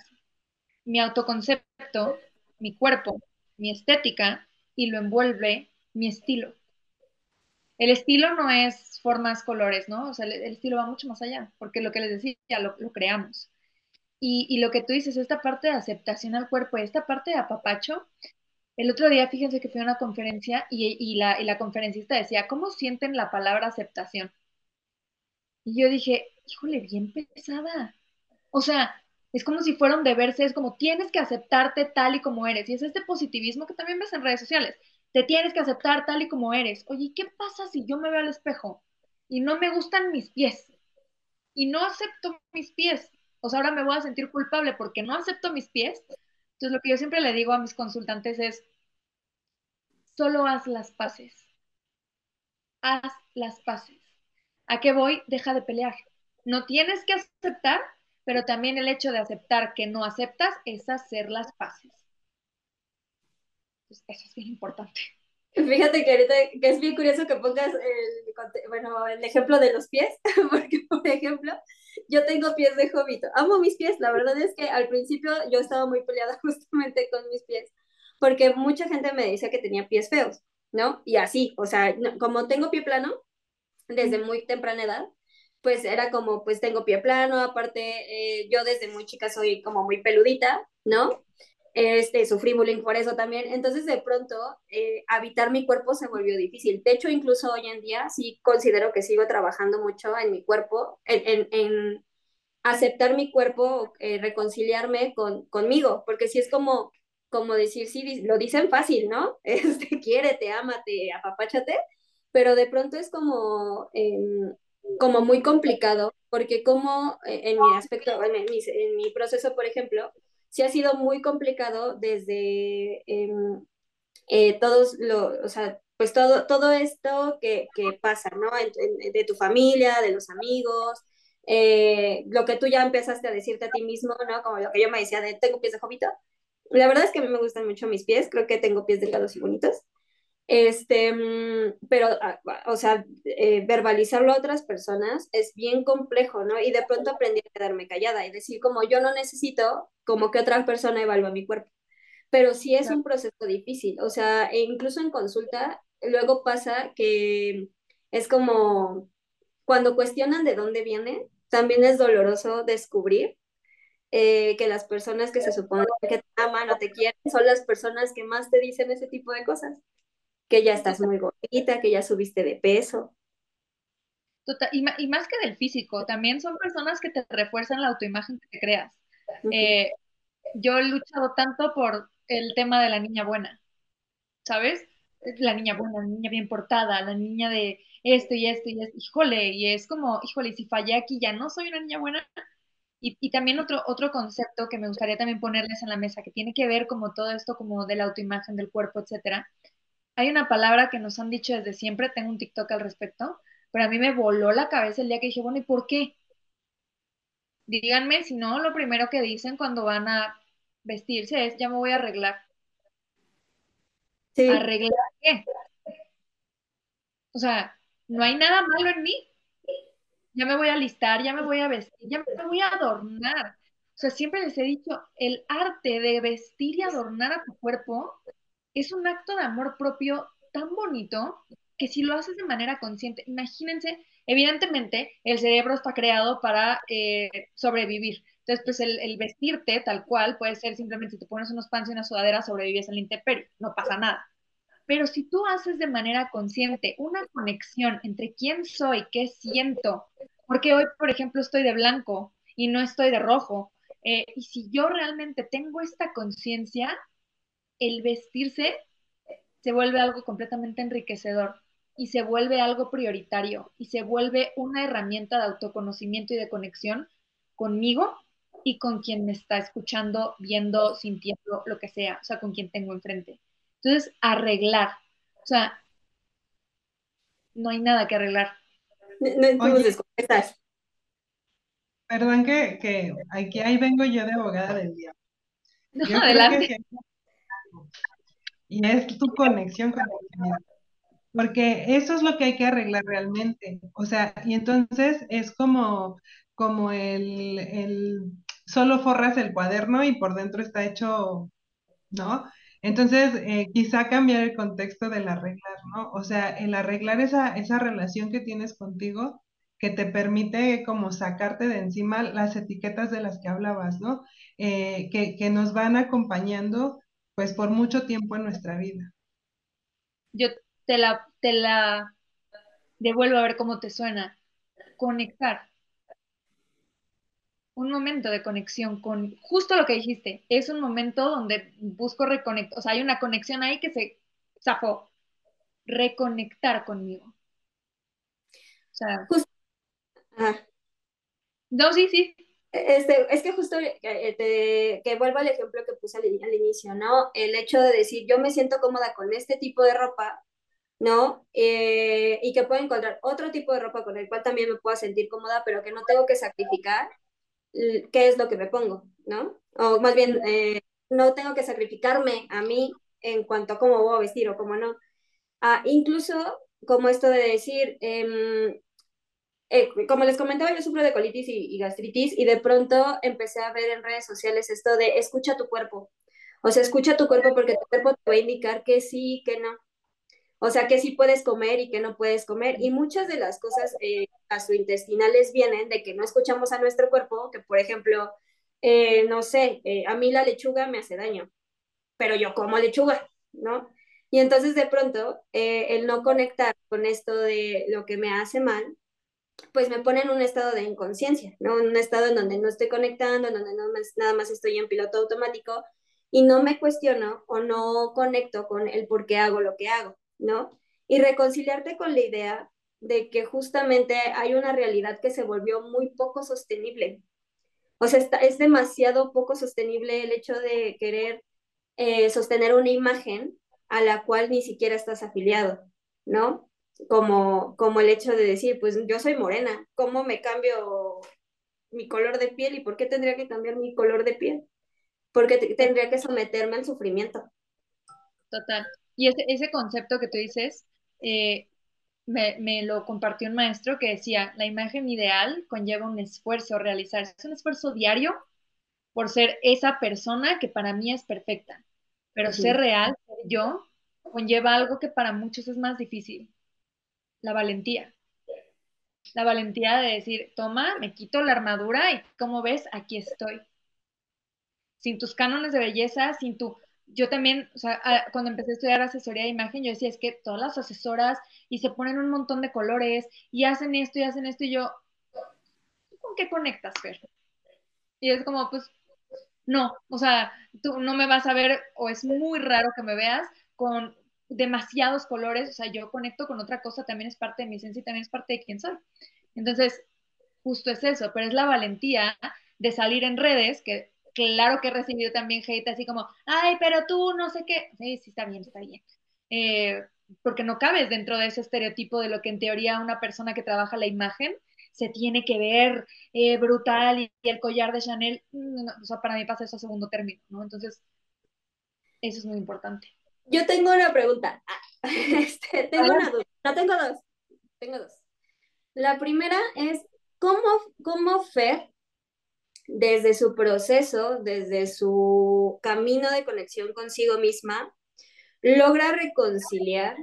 Mi autoconcepto, mi cuerpo, mi estética y lo envuelve mi estilo. El estilo no es formas, colores, ¿no? O sea, el, estilo va mucho más allá, porque lo que les decía, lo, lo creamos. Y, y, lo que tú dices, esta parte de aceptación al cuerpo, esta parte de apapacho, el otro día, fíjense que fui a una conferencia y, la, y la conferencista decía, ¿cómo sienten la palabra aceptación? Y yo dije, híjole, bien pesada. O sea, es como si fuera un deberse, es como tienes que aceptarte tal y como eres. Y es este positivismo que también ves en redes sociales. te tienes que aceptar tal y como eres. Oye, ¿qué pasa si yo me veo al espejo y no me gustan mis pies? Y no acepto mis pies. O sea, ahora me voy a sentir culpable porque no acepto mis pies. Entonces, lo que yo siempre le digo a mis consultantes es, solo haz las paces. Haz las paces. ¿A qué voy? Deja de pelear. No tienes que aceptar, pero también el hecho de aceptar que no aceptas es hacer las paces. Eso es bien importante. Fíjate que ahorita que es bien curioso que pongas el, bueno, el ejemplo de los pies, porque por ejemplo, yo tengo pies de jovito. Amo mis pies, la verdad es que al principio yo estaba muy peleada justamente con mis pies, porque mucha gente me decía que tenía pies feos, ¿no? Y así, o sea, como tengo pie plano desde muy temprana edad, pues era como, pues tengo pie plano, aparte eh, yo desde muy chica soy como muy peludita, ¿no? este, sufrí bullying por eso también. Entonces, de pronto, eh, habitar mi cuerpo se volvió difícil. De hecho, incluso hoy en día sí considero que sigo trabajando mucho en mi cuerpo, en, aceptar mi cuerpo, eh, reconciliarme con, conmigo, porque si es como, como decir, sí, lo dicen fácil, ¿no? Este, quiérete, ámate, apapáchate, pero de pronto es como, em, como muy complicado, porque como eh, en mi aspecto, en mi, proceso, por ejemplo, sí ha sido muy complicado desde em, eh, todos lo, o sea, pues todo, todo esto que, que pasa, ¿no? de tu familia, de los amigos, eh, lo que tú ya empezaste a decirte a ti mismo, ¿no? Como lo que yo me decía de tengo pies de jovito. La verdad es que a mí me gustan mucho mis pies, creo que tengo pies delgados y bonitos. Este, mm, pero, ah, o sea, eh, verbalizarlo a otras personas es bien complejo, ¿no? Y de pronto aprendí a quedarme callada y decir como yo no necesito como que otra persona evalúe mi cuerpo. Pero sí es un proceso difícil, o sea, e incluso en consulta, luego pasa que es como cuando cuestionan de dónde viene, también es doloroso descubrir eh, que las personas que se suponen que te aman o te quieren son las personas que más te dicen ese tipo de cosas que ya estás muy gordita, que ya subiste de peso. Total, y, más que del físico, también son personas que te refuerzan la autoimagen que te creas. Eh, yo he luchado tanto por el tema de la niña buena, ¿sabes? La niña buena, la niña bien portada, la niña de esto y esto y esto, híjole, y es como, híjole, si fallé aquí ya no soy una niña buena. Y, y, también otro, otro concepto que me gustaría también ponerles en la mesa, que tiene que ver como todo esto como de la autoimagen del cuerpo, etcétera, hay una palabra que nos han dicho desde siempre, tengo un TikTok al respecto, pero a mí me voló la cabeza el día que dije, bueno, ¿y por qué? Díganme, si no, lo primero que dicen cuando van a vestirse es, ya me voy a arreglar. Sí. ¿Arreglar qué? O sea, no hay nada malo en mí. Ya me voy a listar, ya me voy a vestir, ya me voy a adornar. O sea, siempre les he dicho, el arte de vestir y adornar a tu cuerpo es un acto de amor propio tan bonito que si lo haces de manera consciente, imagínense, evidentemente el cerebro está creado para eh, sobrevivir. Entonces, pues el, vestirte tal cual puede ser simplemente si te pones unos pants y una sudadera, sobrevives al intemperio, no pasa nada. Pero si tú haces de manera consciente una conexión entre quién soy, qué siento, porque hoy, por ejemplo, estoy de blanco y no estoy de rojo, eh, y si yo realmente tengo esta conciencia, el vestirse se vuelve algo completamente enriquecedor y se vuelve algo prioritario y se vuelve una herramienta de autoconocimiento y de conexión conmigo y con quien me está escuchando, viendo, sintiendo, lo que sea, o sea, con quien tengo enfrente. Entonces, arreglar, o sea, no hay nada que arreglar. No, Perdón que, que aquí ahí vengo yo de abogada del día. No, adelante. Y es tu conexión con el Porque eso es lo que hay que arreglar realmente. O sea, y entonces es como, como el, el solo forras el cuaderno y por dentro está hecho, ¿no? Entonces, eh, quizá cambiar el contexto del arreglar, ¿no? O sea, el arreglar esa, esa relación que tienes contigo que te permite como sacarte de encima las etiquetas de las que hablabas, ¿no? Eh, que, que nos van acompañando pues por mucho tiempo en nuestra vida. Yo te la, te la devuelvo a ver cómo te suena. Conectar. Un momento de conexión con justo lo que dijiste. Es un momento donde busco reconectar, o sea, hay una conexión ahí que se Safo, reconectar conmigo. O sea. No, sí, sí. Este, es que justo eh, que vuelvo al ejemplo que puse al, inicio, ¿no? El hecho de decir, yo me siento cómoda con este tipo de ropa, ¿no? Eh, y que puedo encontrar otro tipo de ropa con el cual también me pueda sentir cómoda, pero que no tengo que sacrificar qué es lo que me pongo, ¿no? O más bien, eh, no tengo que sacrificarme a mí en cuanto a cómo voy a vestir o cómo no. Ah, incluso como esto de decir, em, eh, como les comentaba, yo sufro de colitis y, gastritis y de pronto empecé a ver en redes sociales esto de escucha tu cuerpo. O sea, escucha tu cuerpo porque tu cuerpo te va a indicar que sí, que no. O sea, que sí puedes comer y que no puedes comer. Y muchas de las cosas eh, gastrointestinales vienen de que no escuchamos a nuestro cuerpo, que por ejemplo, eh, no sé, eh, a mí la lechuga me hace daño, pero yo como lechuga, ¿no? Y entonces de pronto el no conectar con esto de lo que me hace mal, pues me pone en un estado de inconsciencia, ¿no? En un estado en donde no estoy conectando, en donde no nada más estoy en piloto automático y no me cuestiono o no conecto con el por qué hago lo que hago, ¿no? Y reconciliarte con la idea de que justamente hay una realidad que se volvió muy poco sostenible. O sea, es demasiado poco sostenible el hecho de querer eh, sostener una imagen a la cual ni siquiera estás afiliado, ¿no? Como, como el hecho de decir, pues yo soy morena, ¿cómo me cambio mi color de piel y por qué tendría que cambiar mi color de piel? Porque tendría que someterme al sufrimiento. Total. Y ese, ese concepto que tú dices, eh, me, me, lo compartió un maestro que decía, la imagen ideal conlleva un esfuerzo a realizar, es un esfuerzo diario por ser esa persona que para mí es perfecta, pero ser real, ser yo, conlleva algo que para muchos es más difícil, la valentía. La valentía de decir, toma, me quito la armadura y como ves, aquí estoy. Sin tus cánones de belleza, sin tu... Yo también, o sea, cuando empecé a estudiar asesoría de imagen, yo decía, es que todas las asesoras y se ponen un montón de colores y hacen esto y hacen esto y yo, ¿con qué conectas, Fer? Y es como, pues, no, o sea, tú no me vas a ver o es muy raro que me veas con demasiados colores, o sea, yo conecto con otra cosa, también es parte de mi esencia y también es parte de quién soy. Entonces, justo es eso, pero es la valentía de salir en redes, que claro que he recibido también hate así como, ay, pero tú no sé qué, sí, sí, está bien, está bien. Eh, porque no cabes dentro de ese estereotipo de lo que en teoría una persona que trabaja la imagen se tiene que ver eh, brutal y, el collar de Chanel, mm, o sea, para mí pasa eso a segundo término, ¿no? Entonces, eso es muy importante. Yo tengo una pregunta. Este, tengo una duda. No, tengo dos. Tengo dos. La primera es, ¿cómo, cómo Fer, desde su proceso, desde su camino de conexión consigo misma, logra reconciliar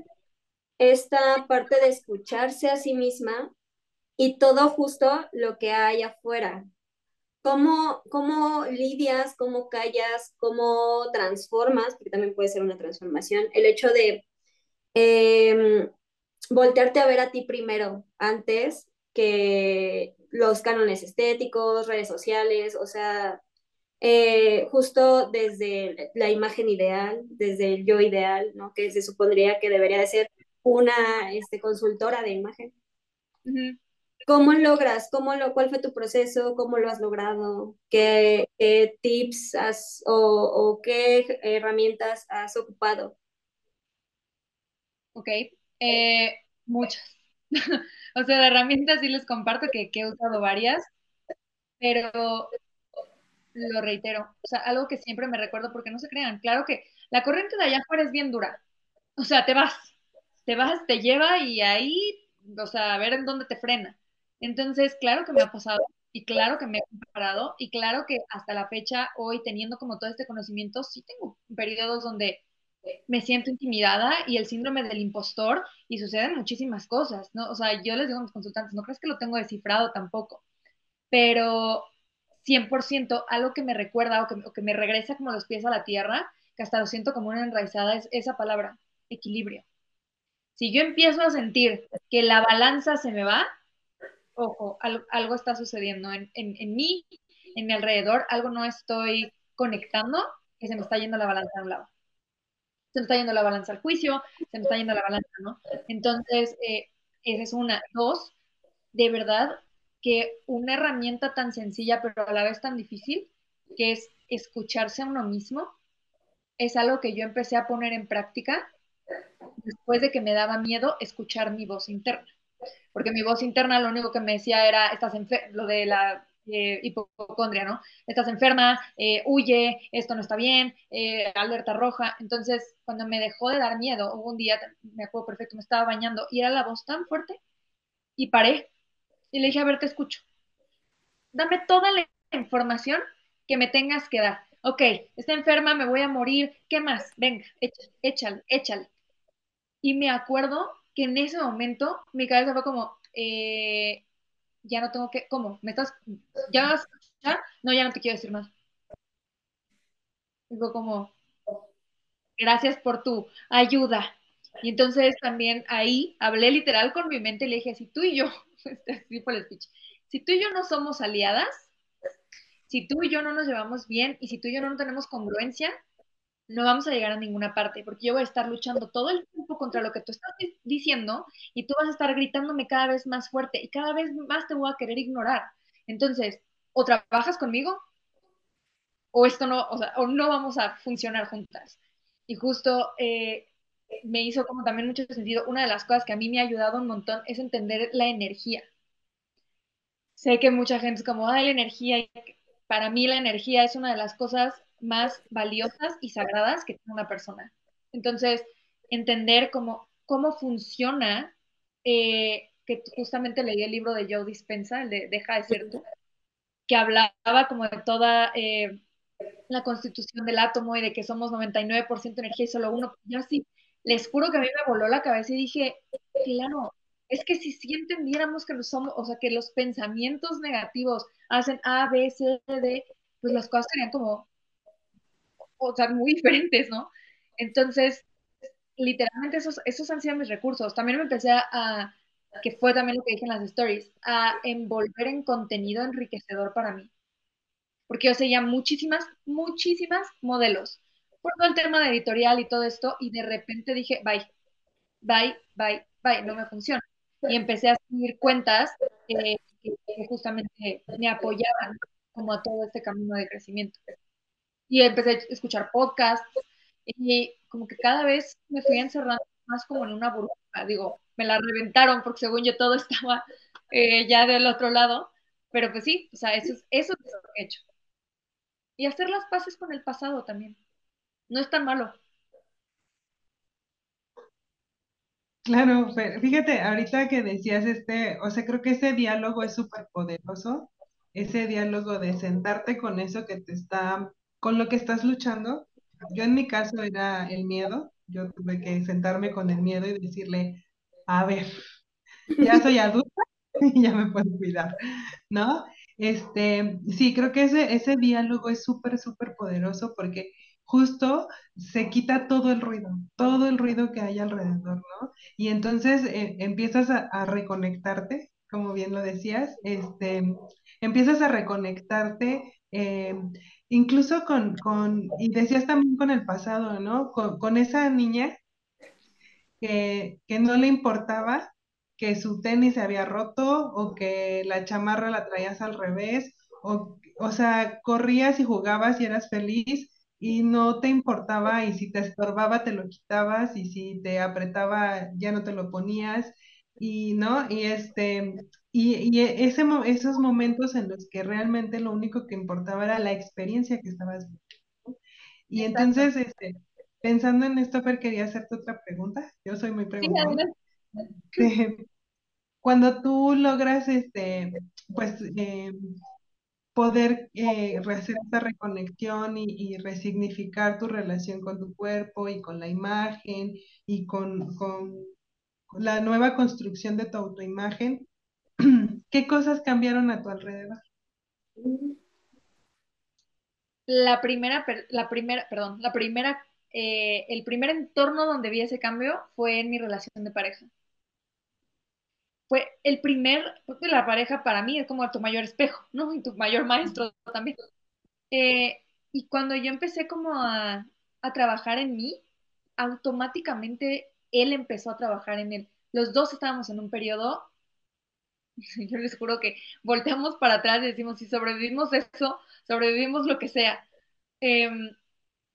esta parte de escucharse a sí misma y todo justo lo que hay afuera, ¿Cómo, ¿Cómo lidias, cómo callas, cómo transformas, porque también puede ser una transformación, el hecho de em, voltearte a ver a ti primero, antes que los cánones estéticos, redes sociales, o sea, eh, justo desde la imagen ideal, desde el yo ideal, ¿no? Que se supondría que debería de ser una este, consultora de imagen. ¿Cómo logras? ¿Cómo lo, ¿Cuál fue tu proceso? ¿Cómo lo has logrado? ¿Qué, tips has o, qué herramientas has ocupado? Ok, eh, muchas. o sea, de herramientas sí les comparto que, que he usado varias, pero lo reitero, o sea, algo que siempre me recuerdo porque no se crean, claro que la corriente de allá afuera es bien dura, o sea, te vas, te vas, te lleva y ahí, o sea, a ver en dónde te frena. Entonces, claro que me ha pasado y claro que me he comparado y claro que hasta la fecha, hoy teniendo como todo este conocimiento, sí tengo periodos donde me siento intimidada y el síndrome del impostor y suceden muchísimas cosas, ¿no? O sea, yo les digo a mis consultantes, no crees que lo tengo descifrado tampoco, pero 100% algo que me recuerda o que, o que me regresa como los pies a la tierra, que hasta lo siento como una enraizada, es esa palabra, equilibrio. Si yo empiezo a sentir que la balanza se me va, ojo, algo, está sucediendo en, mí, en mi alrededor, algo no estoy conectando, que se me está yendo la balanza a un lado. se me está yendo la balanza al juicio, se me está yendo la balanza, ¿no? Entonces, eh, esa es una. Dos, de verdad que una herramienta tan sencilla, pero a la vez tan difícil, que es escucharse a uno mismo, es algo que yo empecé a poner en práctica después de que me daba miedo escuchar mi voz interna. Porque mi voz interna lo único que me decía era, estás lo de la eh, hipocondria, ¿no? Estás enferma, eh, huye, esto no está bien, eh, alerta roja. Entonces, cuando me dejó de dar miedo, hubo un día, me acuerdo perfecto, me estaba bañando y era la voz tan fuerte y paré y le dije, a ver, te escucho. Dame toda la información que me tengas que dar. Ok, está enferma, me voy a morir, ¿qué más? Venga, échale, échale. Y me acuerdo que en ese momento mi cabeza fue como, eh, ya no tengo que, ¿cómo? ¿Me estás, ya vas a escuchar? No, ya no te quiero decir más. Digo como, gracias por tu ayuda. Y entonces también ahí hablé literal con mi mente y le dije, si tú y yo, este, por el speech, si tú y yo no somos aliadas, si tú y yo no nos llevamos bien y si tú y yo no tenemos congruencia, no vamos a llegar a ninguna parte, porque yo voy a estar luchando todo el tiempo contra lo que tú estás diciendo y tú vas a estar gritándome cada vez más fuerte y cada vez más te voy a querer ignorar. Entonces, o trabajas conmigo o esto no, o no vamos a funcionar juntas. Y justo eh, me hizo como también mucho sentido, una de las cosas que a mí me ha ayudado un montón es entender la energía. Sé que mucha gente es como, ay, la energía, para mí la energía es una de las cosas más valiosas y sagradas que tiene una persona. Entonces, entender cómo, cómo funciona, eh, que justamente leí el libro de Joe Dispensa, el de Deja de ser tú, que hablaba como de toda eh, la constitución del átomo y de que somos 99% energía y solo uno. Yo sí, les juro que a mí me voló la cabeza y dije, claro, es que si sí entendiéramos que los somos, o sea, que los pensamientos negativos hacen A, B, C, D, pues las cosas serían como o sea, muy diferentes, ¿no? Entonces, literalmente esos, esos han sido mis recursos. También me empecé a, que fue también lo que dije en las stories, a envolver en contenido enriquecedor para mí. Porque yo seguía muchísimas, muchísimas modelos por todo el tema de editorial y todo esto, y de repente dije, bye, bye, bye, bye, no me funciona. Y empecé a seguir cuentas que justamente me apoyaban como a todo este camino de crecimiento y empecé a escuchar podcasts y como que cada vez me fui encerrando más como en una burbuja. Digo, me la reventaron porque según yo todo estaba eh, ya del otro lado, pero pues sí, o sea, eso es, eso que he hecho. Y hacer las paces con el pasado también. No es tan malo. Claro, fíjate, ahorita que decías este, o sea, creo que ese diálogo es súper poderoso, ese diálogo de sentarte con eso que te está con lo que estás luchando. Yo en mi caso era el miedo. Yo tuve que sentarme con el miedo y decirle, a ver, ya soy adulta y ya me puedo cuidar, ¿no? Este, sí, creo que ese, ese diálogo es súper, súper poderoso porque justo se quita todo el ruido, todo el ruido que hay alrededor, ¿no? Y entonces eh, empiezas a, a, reconectarte, como bien lo decías, este, empiezas a reconectarte eh, incluso con, con, y decías también con el pasado, ¿no? Con, esa niña que, que, no le importaba que su tenis se había roto o que la chamarra la traías al revés, o, o sea, corrías y jugabas y eras feliz y no te importaba y si te estorbaba te lo quitabas y si te apretaba ya no te lo ponías y no, y este, y, ese, esos momentos en los que realmente lo único que importaba era la experiencia que estabas viviendo. Y entonces, este, pensando en esto, Fer, quería hacerte otra pregunta. Yo soy muy preguntona. cuando tú logras, este, pues, eh, poder eh, hacer esta reconexión y, y, resignificar tu relación con tu cuerpo y con la imagen y con, con la nueva construcción de tu autoimagen, ¿qué cosas cambiaron a tu alrededor? La primera, la primera, perdón, la primera, eh, el primer entorno donde vi ese cambio fue en mi relación de pareja. Fue el primer, porque la pareja para mí es como tu mayor espejo, ¿no? Y tu mayor maestro también. Eh, y cuando yo empecé como a, a trabajar en mí, automáticamente él empezó a trabajar en él. Los dos estábamos en un periodo, yo les juro que volteamos para atrás y decimos, si sobrevivimos eso, sobrevivimos lo que sea. Em,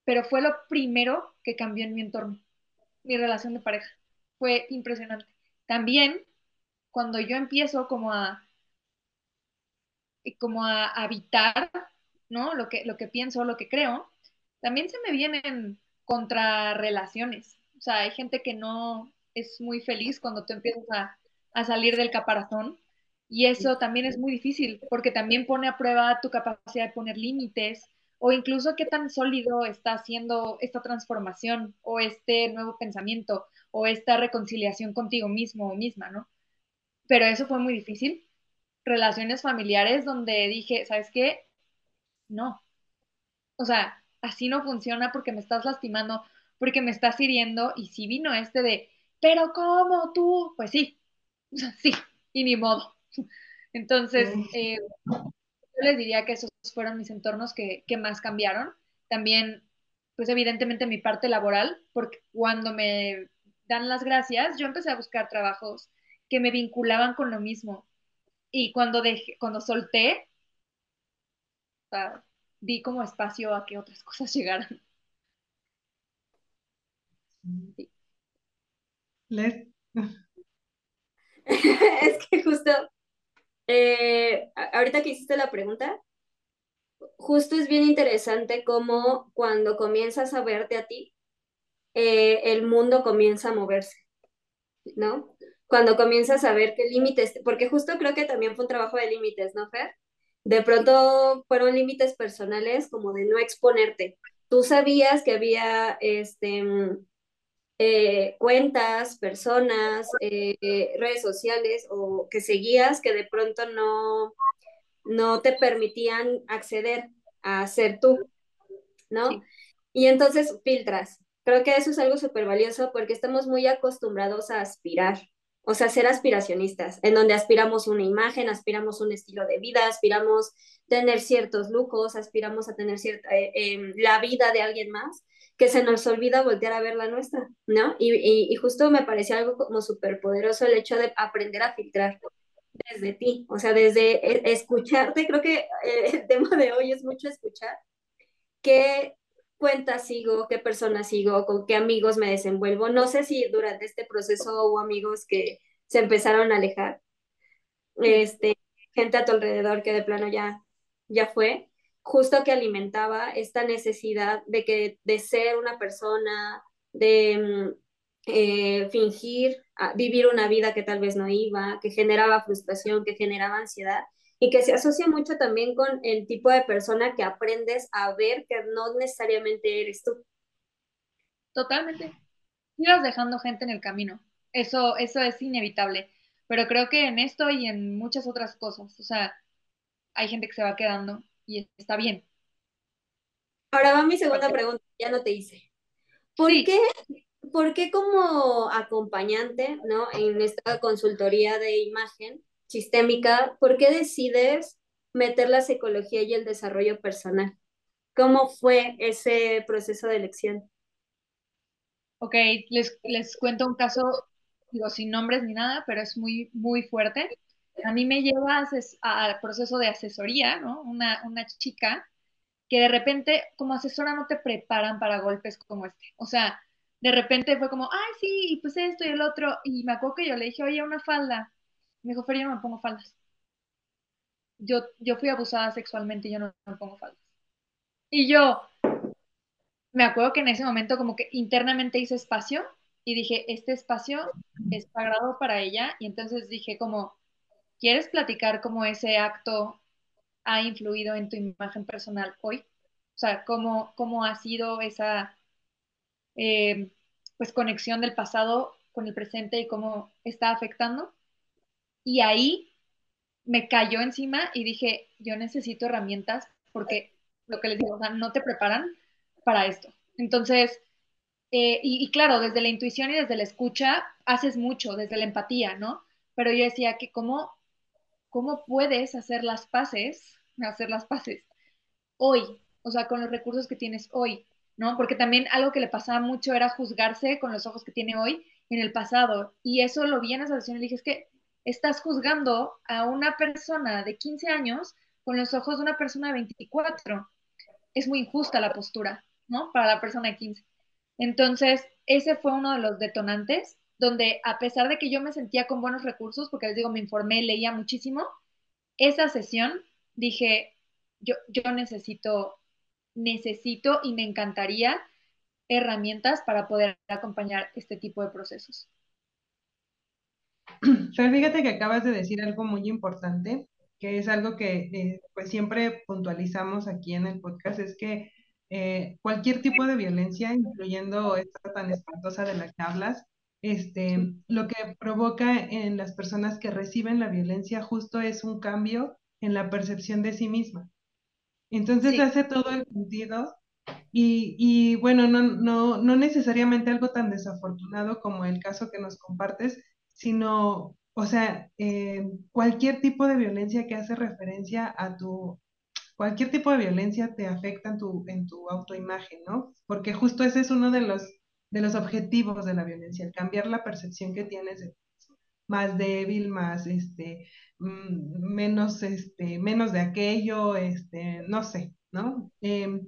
pero fue lo primero que cambió en mi entorno, mi relación de pareja. Fue impresionante. También, cuando yo empiezo como a, como a habitar, ¿no? Lo que, lo que pienso, lo que creo, también se me vienen contrarrelaciones. O sea, hay gente que no es muy feliz cuando tú empiezas a, a salir del caparazón y eso también es muy difícil porque también pone a prueba tu capacidad de poner límites o incluso qué tan sólido está haciendo esta transformación o este nuevo pensamiento o esta reconciliación contigo mismo o misma, ¿no? Pero eso fue muy difícil. Relaciones familiares donde dije, ¿sabes qué? No. O sea, así no funciona porque me estás lastimando, porque me estás hiriendo y si vino este de, pero ¿cómo tú? Pues sí, sí, y ni modo. Entonces, eh, yo les diría que esos fueron mis entornos que, que más cambiaron. También, pues evidentemente mi parte laboral, porque cuando me dan las gracias, yo empecé a buscar trabajos que me vinculaban con lo mismo. Y cuando, dejé, cuando solté, o sea, di como espacio a que otras cosas llegaran. Sí. Les... es que justo, eh, ahorita que hiciste la pregunta, justo es bien interesante cómo cuando comienzas a verte a ti, eh, el mundo comienza a moverse, ¿no? Cuando comienzas a ver qué límites, porque justo creo que también fue un trabajo de límites, ¿no, Fer? De pronto fueron límites personales como de no exponerte. Tú sabías que había este, eh, cuentas, personas, eh, redes sociales o que seguías que de pronto no, no te permitían acceder a ser tú, ¿no? Sí. Y entonces filtras. Creo que eso es algo súper valioso porque estamos muy acostumbrados a aspirar, o sea, ser aspiracionistas, en donde aspiramos una imagen, aspiramos un estilo de vida, aspiramos tener ciertos lujos, aspiramos a tener cierta, eh, eh, la vida de alguien más, que se nos olvida voltear a ver la nuestra, ¿no? Y, y, justo me parecía algo como súper poderoso el hecho de aprender a filtrar desde ti, o sea, desde e, escucharte, creo que eh, el tema de hoy es mucho escuchar, qué cuentas sigo, qué personas sigo, con qué amigos me desenvuelvo, no sé si durante este proceso hubo amigos que se empezaron a alejar, este, gente a tu alrededor que de plano ya, ya fue, justo que alimentaba esta necesidad de que de ser una persona, de eh, fingir, vivir una vida que tal vez no iba, que generaba frustración, que generaba ansiedad y que se asocia mucho también con el tipo de persona que aprendes a ver que no necesariamente eres tú. Totalmente. Ibas dejando gente en el camino. Eso, eso es inevitable. Pero creo que en esto y en muchas otras cosas, o sea, hay gente que se va quedando y está bien. Ahora va mi segunda pregunta, ya no te hice. ¿Por sí. qué ¿por qué como acompañante, ¿no? En esta consultoría de imagen sistémica, ¿por qué decides meter la psicología y el desarrollo personal? ¿Cómo fue ese proceso de elección? Ok, les, les cuento un caso, digo, sin nombres ni nada, pero es muy, muy fuerte. A mí me lleva al proceso de asesoría, ¿no? Una, una chica que de repente como asesora no te preparan para golpes como este. O sea, de repente fue como, ay, sí, pues esto y el otro. Y me acuerdo que yo le dije, oye, una falda. Me dijo, Fer, yo no me pongo faldas. Yo, yo fui abusada sexualmente y yo no me pongo faldas. Y yo me acuerdo que en ese momento como que internamente hice espacio y dije, este espacio es sagrado para ella. Y entonces dije como, ¿quieres platicar cómo ese acto ha influido en tu imagen personal hoy? O sea, cómo, cómo ha sido esa eh, pues conexión del pasado con el presente y cómo está afectando. Y ahí me cayó encima y dije, yo necesito herramientas porque lo que les digo, o sea, no te preparan para esto. Entonces, eh, y, y, claro, desde la intuición y desde la escucha haces mucho, desde la empatía, ¿no? Pero yo decía que cómo, cómo puedes hacer las paces, hacer las paces hoy, o sea, con los recursos que tienes hoy, ¿no? Porque también algo que le pasaba mucho era juzgarse con los ojos que tiene hoy en el pasado. Y eso lo vi en esa sesión y dije, es que estás juzgando a una persona de 15 años con los ojos de una persona de 24. Es muy injusta la postura, ¿no? Para la persona de 15. Entonces, ese fue uno de los detonantes donde a pesar de que yo me sentía con buenos recursos, porque les digo, me informé, leía muchísimo, esa sesión dije, yo, yo necesito, necesito y me encantaría herramientas para poder acompañar este tipo de procesos. Fer, fíjate que acabas de decir algo muy importante, que es algo que eh, pues siempre puntualizamos aquí en el podcast, es que eh, cualquier tipo de violencia, incluyendo esta tan espantosa de la que hablas, este, lo que provoca en las personas que reciben la violencia justo es un cambio en la percepción de sí misma. Entonces hace todo el sentido y, y bueno, no, no, no necesariamente algo tan desafortunado como el caso que nos compartes, sino, o sea, eh, cualquier tipo de violencia que hace referencia a tu, cualquier tipo de violencia te afecta en tu, en tu autoimagen, ¿no? Porque justo ese es uno de los, de los objetivos de la violencia, el cambiar la percepción que tienes de más débil, más, este, mm, menos, este, menos de aquello, este, no sé, ¿no? Em,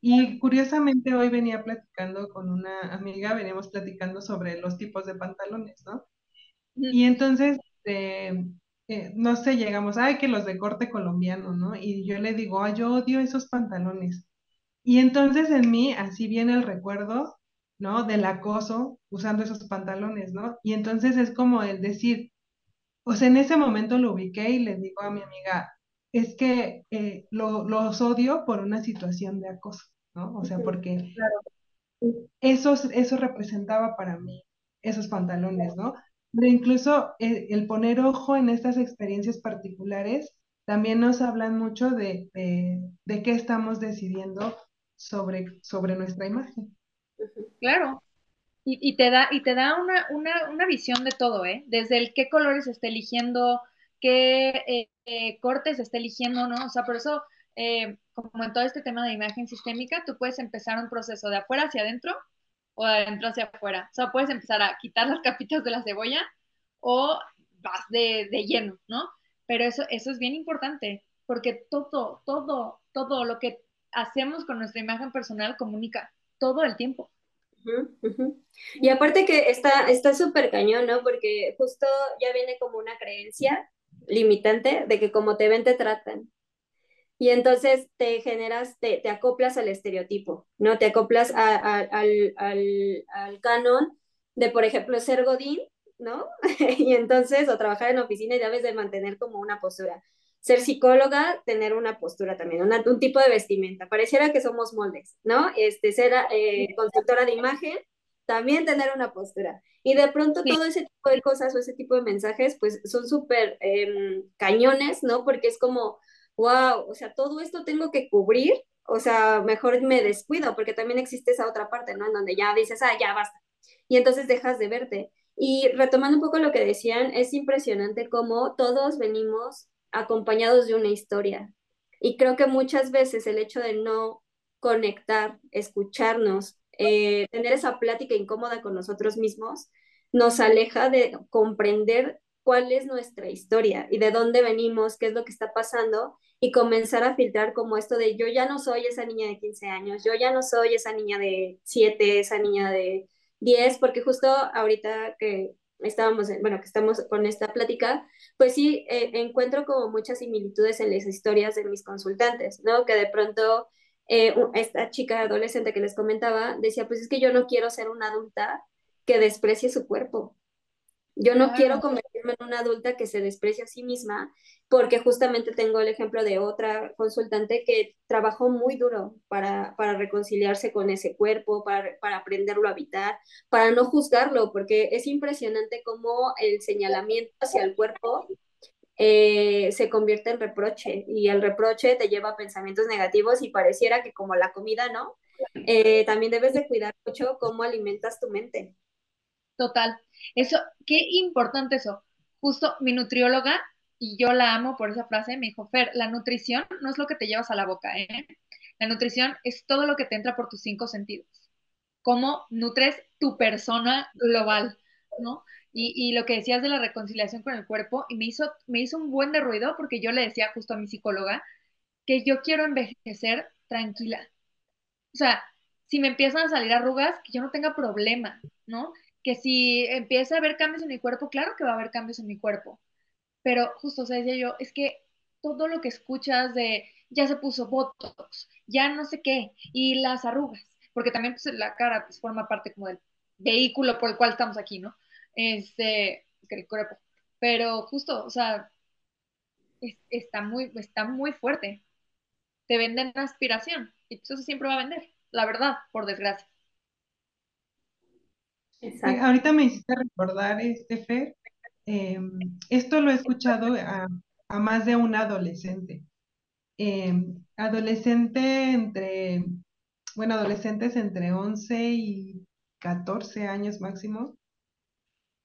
y curiosamente hoy venía platicando con una amiga, veníamos platicando sobre los tipos de pantalones, ¿no? Y entonces, eh, eh, no sé, llegamos, ay, que los de corte colombiano, ¿no? Y yo le digo, ay, yo odio esos pantalones. Y entonces en mí, así viene el recuerdo, ¿no? Del acoso usando esos pantalones, ¿no? Y entonces es como el decir, o sea, en ese momento lo ubiqué y le digo a mi amiga, es que eh, lo, los odio por una situación de acoso, ¿no? O sea, porque eso, eso representaba para mí esos pantalones, ¿no? Pero incluso eh, el, poner ojo en estas experiencias particulares también nos hablan mucho de, de, qué estamos decidiendo sobre, sobre nuestra imagen. Claro, y, te da, y te da una, una, una, visión de todo, ¿eh? Desde el qué colores está eligiendo, qué eh, eh, cortes está eligiendo, ¿no? O sea, por eso, como en todo este tema de imagen sistémica, tú puedes empezar un proceso de afuera hacia adentro o de adentro hacia afuera. O sea, puedes empezar a quitar las capitas de la cebolla o vas de, de lleno, ¿no? Pero eso, eso es bien importante, porque todo, todo, todo lo que hacemos con nuestra imagen personal comunica todo el tiempo. Y aparte que está súper cañón, ¿no? Porque justo ya viene como una creencia limitante de que como te ven, te tratan. Y entonces te generas, te, te acoplas al estereotipo, ¿no? Te acoplas al, al, canon de, por ejemplo, ser Godín, ¿no? y entonces, o trabajar en oficina y debes de mantener como una postura. Ser psicóloga, tener una postura también, un tipo de vestimenta. Pareciera que somos moldes, ¿no? Este, ser eh, constructora de imagen, también tener una postura. Y de pronto todo ese tipo de cosas o ese tipo de mensajes, pues son súper em, cañones, ¿no? Porque es como, wow, o sea, todo esto tengo que cubrir, o sea, mejor me descuido, porque también existe esa otra parte, ¿no? En donde ya dices, ah, ya basta. Y entonces dejas de verte. Y retomando un poco lo que decían, es impresionante cómo todos venimos acompañados de una historia. Y creo que muchas veces el hecho de no conectar, escucharnos, eh, tener esa plática incómoda con nosotros mismos, nos aleja de comprender cuál es nuestra historia y de dónde venimos, qué es lo que está pasando y comenzar a filtrar como esto de yo ya no soy esa niña de 15 años, yo ya no soy esa niña de 7, esa niña de 10, porque justo ahorita que estábamos, bueno, que estamos con esta plática, pues sí, eh, encuentro como muchas similitudes en las historias de mis consultantes, ¿no? Que de pronto eh, esta chica adolescente que les comentaba decía, pues es que yo no quiero ser una adulta que desprecie su cuerpo, yo no quiero convertirme en una adulta que se desprecia a sí misma, porque justamente tengo el ejemplo de otra consultante que trabajó muy duro para, para reconciliarse con ese cuerpo, para, para aprenderlo a habitar, para no juzgarlo, porque es impresionante cómo el señalamiento hacia el cuerpo eh, se convierte en reproche y el reproche te lleva a pensamientos negativos y pareciera que como la comida, ¿no? Eh, también debes de cuidar mucho cómo alimentas tu mente. Total. Eso, qué importante eso. Justo mi nutrióloga, y yo la amo por esa frase, me dijo, Fer, la nutrición no es lo que te llevas a la boca, ¿eh? La nutrición es todo lo que te entra por tus cinco sentidos. Cómo nutres tu persona global, ¿no? Y, y, lo que decías de la reconciliación con el cuerpo, y me hizo, me hizo un buen de ruido porque yo le decía justo a mi psicóloga que yo quiero envejecer tranquila. O sea, si me empiezan a salir arrugas, que yo no tenga problema, ¿no? Que si empieza a haber cambios en mi cuerpo, claro que va a haber cambios en mi cuerpo. Pero justo, o sea, decía yo, es que todo lo que escuchas de ya se puso botox, ya no sé qué, y las arrugas, porque también pues, la cara pues, forma parte como del vehículo por el cual estamos aquí, ¿no? Este, el cuerpo. Pero justo, o sea, está, muy, está muy fuerte. Te venden aspiración y pues eso siempre va a vender, la verdad, por desgracia. Ahorita me hiciste recordar, este Fer, em, esto lo he escuchado a, a más de un adolescente. Em, adolescente entre, bueno, adolescentes entre 11 y 14 años máximo,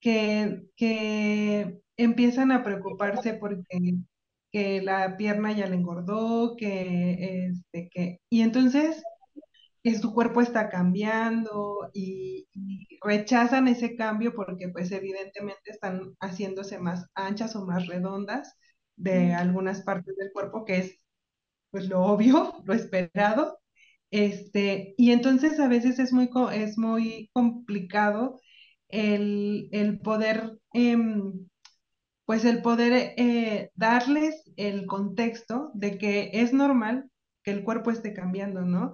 que, que empiezan a preocuparse porque que la pierna ya le engordó, que, este, que, y entonces que su cuerpo está cambiando y, y, rechazan ese cambio porque pues evidentemente están haciéndose más anchas o más redondas de algunas partes del cuerpo, que es pues lo obvio, lo esperado. Este, y entonces a veces es muy, es muy complicado el, el poder, em, pues el poder eh, darles el contexto de que es normal que el cuerpo esté cambiando, ¿no?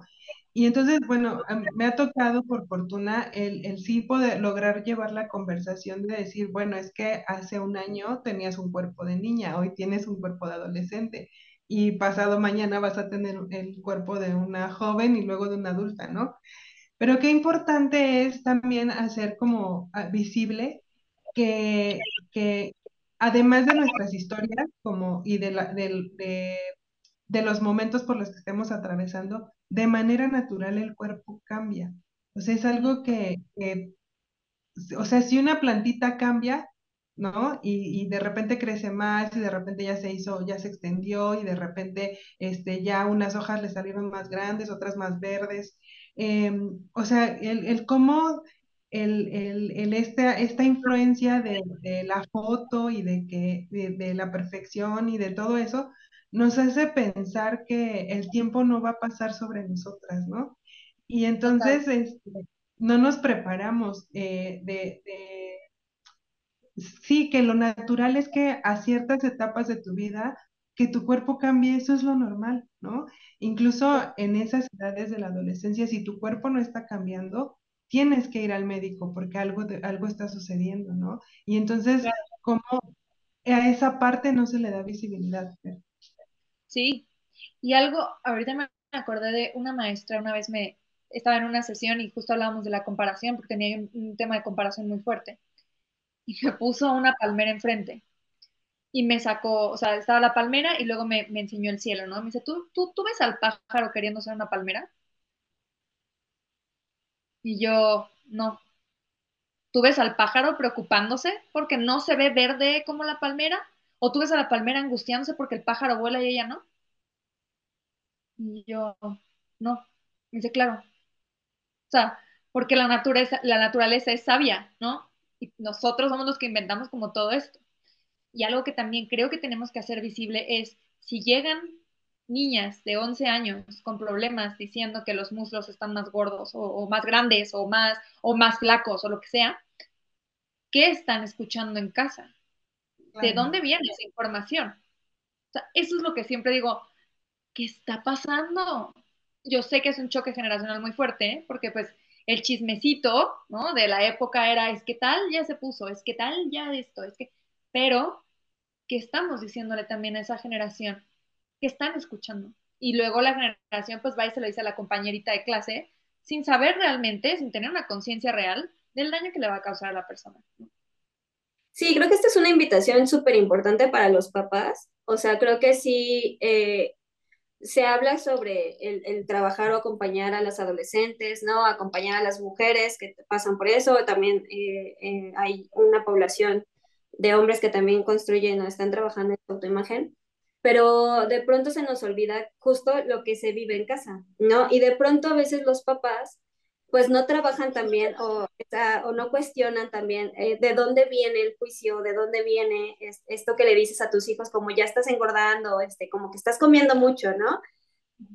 Y entonces, bueno, me ha tocado por fortuna el, el sí poder lograr llevar la conversación de decir, bueno, es que hace un año tenías un cuerpo de niña, hoy tienes un cuerpo de adolescente y pasado mañana vas a tener el cuerpo de una joven y luego de una adulta, ¿no? Pero qué importante es también hacer como ah, visible que, que además de nuestras historias como, y de, la, de, de, de los momentos por los que estemos atravesando, de manera natural el cuerpo cambia. O sea, es algo que, o sea, si una plantita cambia, ¿no? Y, de repente crece más y de repente ya se hizo, ya se extendió y de repente este, ya unas hojas le salieron más grandes, otras más verdes. Em, o sea, el, el cómo el, el, el esta, esta influencia de, la foto y de, que, de, la perfección y de todo eso nos hace pensar que el tiempo no va a pasar sobre nosotras, ¿no? Y entonces este, no nos preparamos eh, de, de sí, que lo natural es que a ciertas etapas de tu vida, que tu cuerpo cambie, eso es lo normal, ¿no? Incluso en esas edades de la adolescencia, si tu cuerpo no está cambiando, tienes que ir al médico porque algo, algo está sucediendo, ¿no? Y entonces, ¿cómo a esa parte no se le da visibilidad? Sí, y algo, ahorita me acordé de una maestra, una vez me estaba en una sesión y justo hablábamos de la comparación, porque tenía un, tema de comparación muy fuerte y me puso una palmera enfrente. Y me sacó, o sea, estaba la palmera y luego me, me enseñó el cielo, ¿no? Me dice, ¿Tú, ¿tú, ¿tú ves al pájaro queriendo ser una palmera? Y yo, no. ¿Tú ves al pájaro preocupándose porque no se ve verde como la palmera? ¿O tú ves a la palmera angustiándose porque el pájaro vuela y ella no? Y yo, no. Me dice, claro. O sea, porque la naturaleza, la naturaleza es sabia, ¿no? y nosotros somos los que inventamos como todo esto. Y algo que también creo que tenemos que hacer visible es si llegan niñas de 11 años con problemas diciendo que los muslos están más gordos o, o más grandes o más, o más flacos o lo que sea, ¿qué están escuchando en casa? ¿De dónde viene esa información? O sea, eso es lo que siempre digo, ¿qué está pasando? Yo sé que es un choque generacional muy fuerte, ¿eh? porque pues el chismecito, ¿no? De la época era, es que tal ya se puso, es que tal ya esto, es que, pero, ¿qué estamos diciéndole también a esa generación? ¿Qué están escuchando? Y luego la generación pues va y se lo dice a la compañerita de clase sin saber realmente, sin tener una conciencia real del daño que le va a causar a la persona. Sí, creo que esta es una invitación súper importante para los papás. O sea, creo que sí, eh, se habla sobre el, el, trabajar o acompañar a las adolescentes, ¿no? Acompañar a las mujeres que pasan por eso. También eh, eh, hay una población de hombres que también construyen o están trabajando en autoimagen. pero de pronto se nos olvida justo lo que se vive en casa, ¿no? Y de pronto a veces los papás pues no trabajan también o, o no cuestionan también eh, de dónde viene el juicio, de dónde viene esto que le dices a tus hijos, como ya estás engordando, este, como que estás comiendo mucho, ¿no?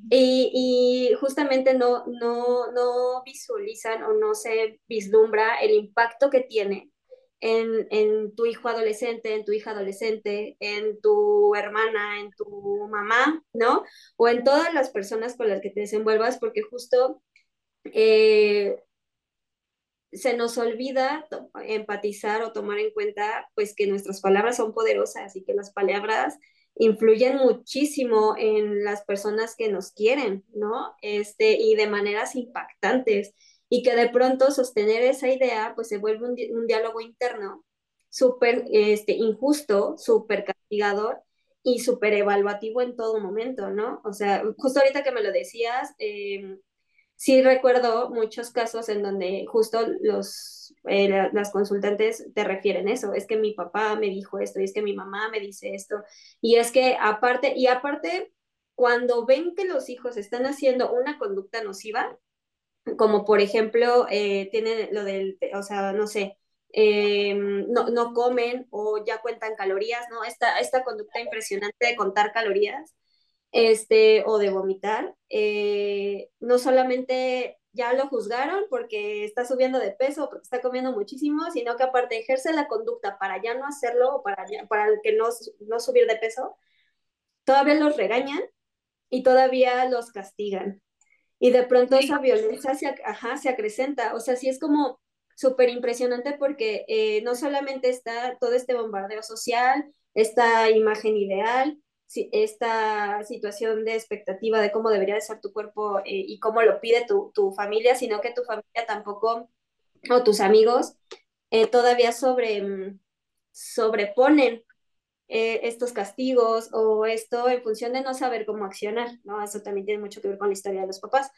Y, y, justamente no, no, no visualizan o no se vislumbra el impacto que tiene en, en, tu hijo adolescente, en tu hija adolescente, en tu hermana, en tu mamá, ¿no? O en todas las personas con las que te desenvuelvas, porque justo eh, se nos olvida empatizar o tomar en cuenta, pues que nuestras palabras son poderosas y que las palabras influyen muchísimo en las personas que nos quieren, ¿no? Este, y de maneras impactantes y que de pronto sostener esa idea pues se vuelve un, diálogo interno súper este, injusto, súper castigador y súper evaluativo en todo momento, ¿no? O sea, justo ahorita que me lo decías, em, sí recuerdo muchos casos en donde justo los, eh, las consultantes te refieren eso, es que mi papá me dijo esto, y es que mi mamá me dice esto, y es que aparte, y aparte, cuando ven que los hijos están haciendo una conducta nociva, como por ejemplo, eh, tienen lo del, o sea, no sé, eh, no, no, comen o ya cuentan calorías, ¿no? Esta, esta conducta impresionante de contar calorías este, o de vomitar, eh, no solamente ya lo juzgaron porque está subiendo de peso porque está comiendo muchísimo, sino que aparte ejerce la conducta para ya no hacerlo o para, para que no, no subir de peso, todavía los regañan y todavía los castigan. Y de pronto esa violencia se, ajá, se acrecenta. O sea, sí es como súper impresionante porque eh, no solamente está todo este bombardeo social, esta imagen ideal, esta situación de expectativa de cómo debería de ser tu cuerpo eh, y cómo lo pide tu, tu, familia, sino que tu familia tampoco, o tus amigos, eh, todavía sobre, mm, sobreponen eh, estos castigos o esto en función de no saber cómo accionar, ¿no? Eso también tiene mucho que ver con la historia de los papás,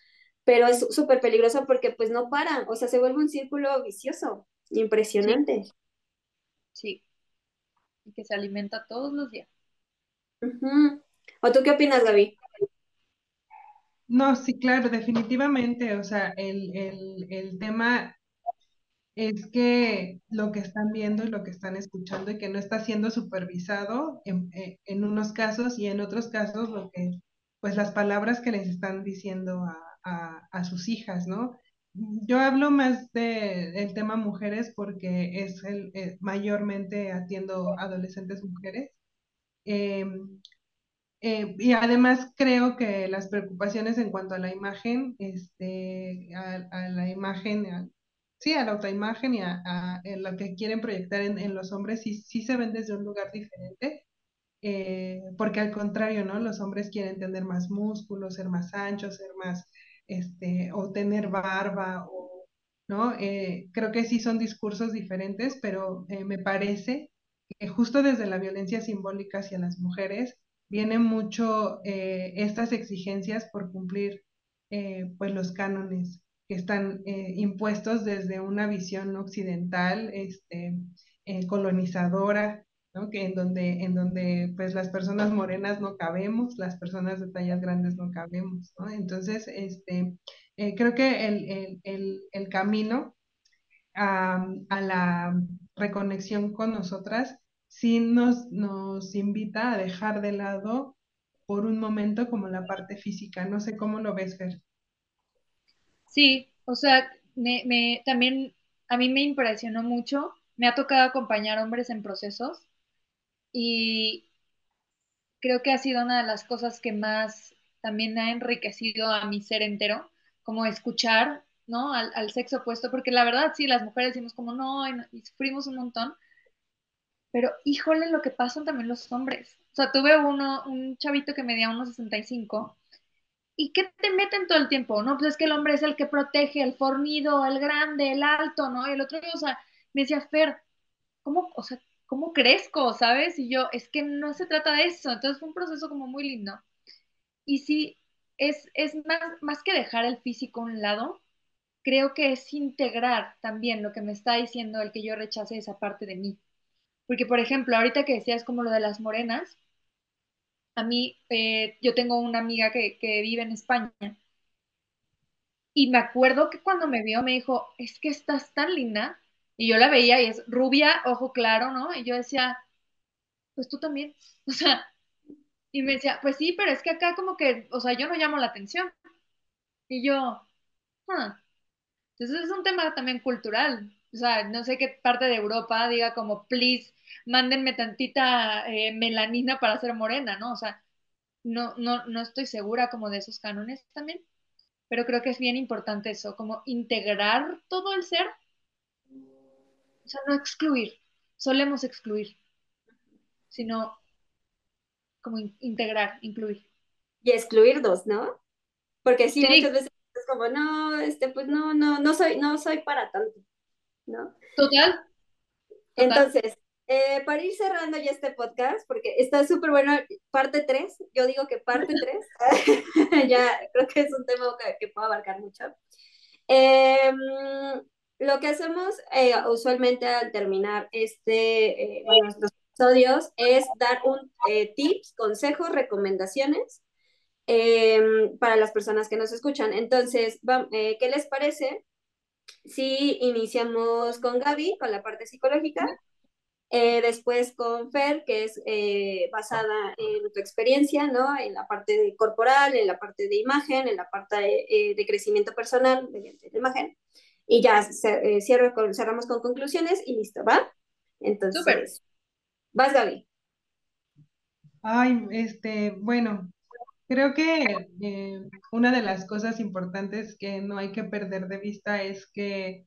pero es súper peligroso porque pues no paran, o sea, se vuelve un círculo vicioso, impresionante. Sí, y que se alimenta todos los días. ¿O tú qué opinas, Gaby? No, sí, claro, definitivamente, o sea, el, el, el tema es que lo que están viendo y lo que están escuchando y que no está siendo supervisado en, eh, en, unos casos y en otros casos lo que, pues las palabras que les están diciendo a, a, sus hijas, ¿no? Yo hablo más del el tema mujeres porque es el, eh, mayormente atiendo adolescentes mujeres. Em, eh, y además creo que las preocupaciones en cuanto a la imagen, este, a, a la imagen, sí, a la autoimagen y a, a, lo que quieren proyectar en, en, los hombres, sí, sí se ven desde un lugar diferente, eh, porque al contrario, ¿no? Los hombres quieren tener más músculos, ser más anchos, ser más, este, o tener barba, o, ¿no? Eh, creo que sí son discursos diferentes, pero eh, me parece justo desde la violencia simbólica hacia las mujeres viene mucho eh, estas exigencias por cumplir eh, pues los cánones que están eh, impuestos desde una visión occidental, este, colonizadora, que en donde, en donde pues las personas morenas no cabemos, las personas de tallas grandes no cabemos. Entonces, este, creo que el, el, el, el camino a, a, la reconexión con nosotras sí nos, nos invita a dejar de lado por un momento como la parte física. No sé cómo lo ves, Fer. Sí, o sea, me, me, también a mí me impresionó mucho. Me ha tocado acompañar hombres en procesos y creo que ha sido una de las cosas que más también ha enriquecido a mi ser entero, como escuchar, ¿no? Al, al sexo opuesto, porque la verdad sí, las mujeres decimos como no, y, y sufrimos un montón, pero híjole lo que pasan también los hombres. O sea, tuve uno, un chavito que medía unos 65 ¿Y qué te meten todo el tiempo? No, pues es que el hombre es el que protege, el fornido, el grande, el alto, ¿no? Y el otro, o sea, me decía, Fer, ¿cómo, o sea, cómo crezco, sabes? Y yo, es que no se trata de eso. Entonces fue un proceso como muy lindo. Y sí, es, es más, más que dejar el físico a un lado, creo que es integrar también lo que me está diciendo el que yo rechace esa parte de mí. Porque, por ejemplo, ahorita que decías como lo de las morenas, a mí, eh, yo tengo una amiga que, vive en España y me acuerdo que cuando me vio me dijo, es que estás tan linda. Y yo la veía y es rubia, ojo claro, ¿no? Y yo decía, pues tú también. O sea, y me decía, pues sí, pero es que acá como que, o sea, yo no llamo la atención. Y yo, ah. Entonces es un tema también cultural. O sea, no sé qué parte de Europa diga como, please, mándenme tantita eh, melanina para ser morena, ¿no? O sea, no, no, no estoy segura como de esos cánones también, pero creo que es bien importante eso, como integrar todo el ser, o sea, no excluir, solemos excluir, sino como integrar, incluir. Y excluir dos, ¿no? Porque sí, muchas veces es como, no, este, pues no, no, no soy, no soy para tanto, ¿no? Total. Entonces, eh, para ir cerrando ya este podcast, porque está súper bueno, parte 3, yo digo que parte 3, ya creo que es un tema que, que puedo abarcar mucho. Em, lo que hacemos eh, usualmente al terminar este, eh, nuestros episodios es dar un tips, consejos, recomendaciones em, para las personas que nos escuchan. Entonces, ¿qué les parece si iniciamos con Gaby, con la parte psicológica? Eh, después con Fer, que es eh, basada en tu experiencia, ¿no? En la parte corporal, en la parte de imagen, en la parte de, eh, de crecimiento personal mediante la imagen. Y ya cierro con, cerramos con conclusiones y listo, ¿va? Entonces, vas Gaby. Ay, este, bueno, creo que una de las cosas importantes que no hay que perder de vista es que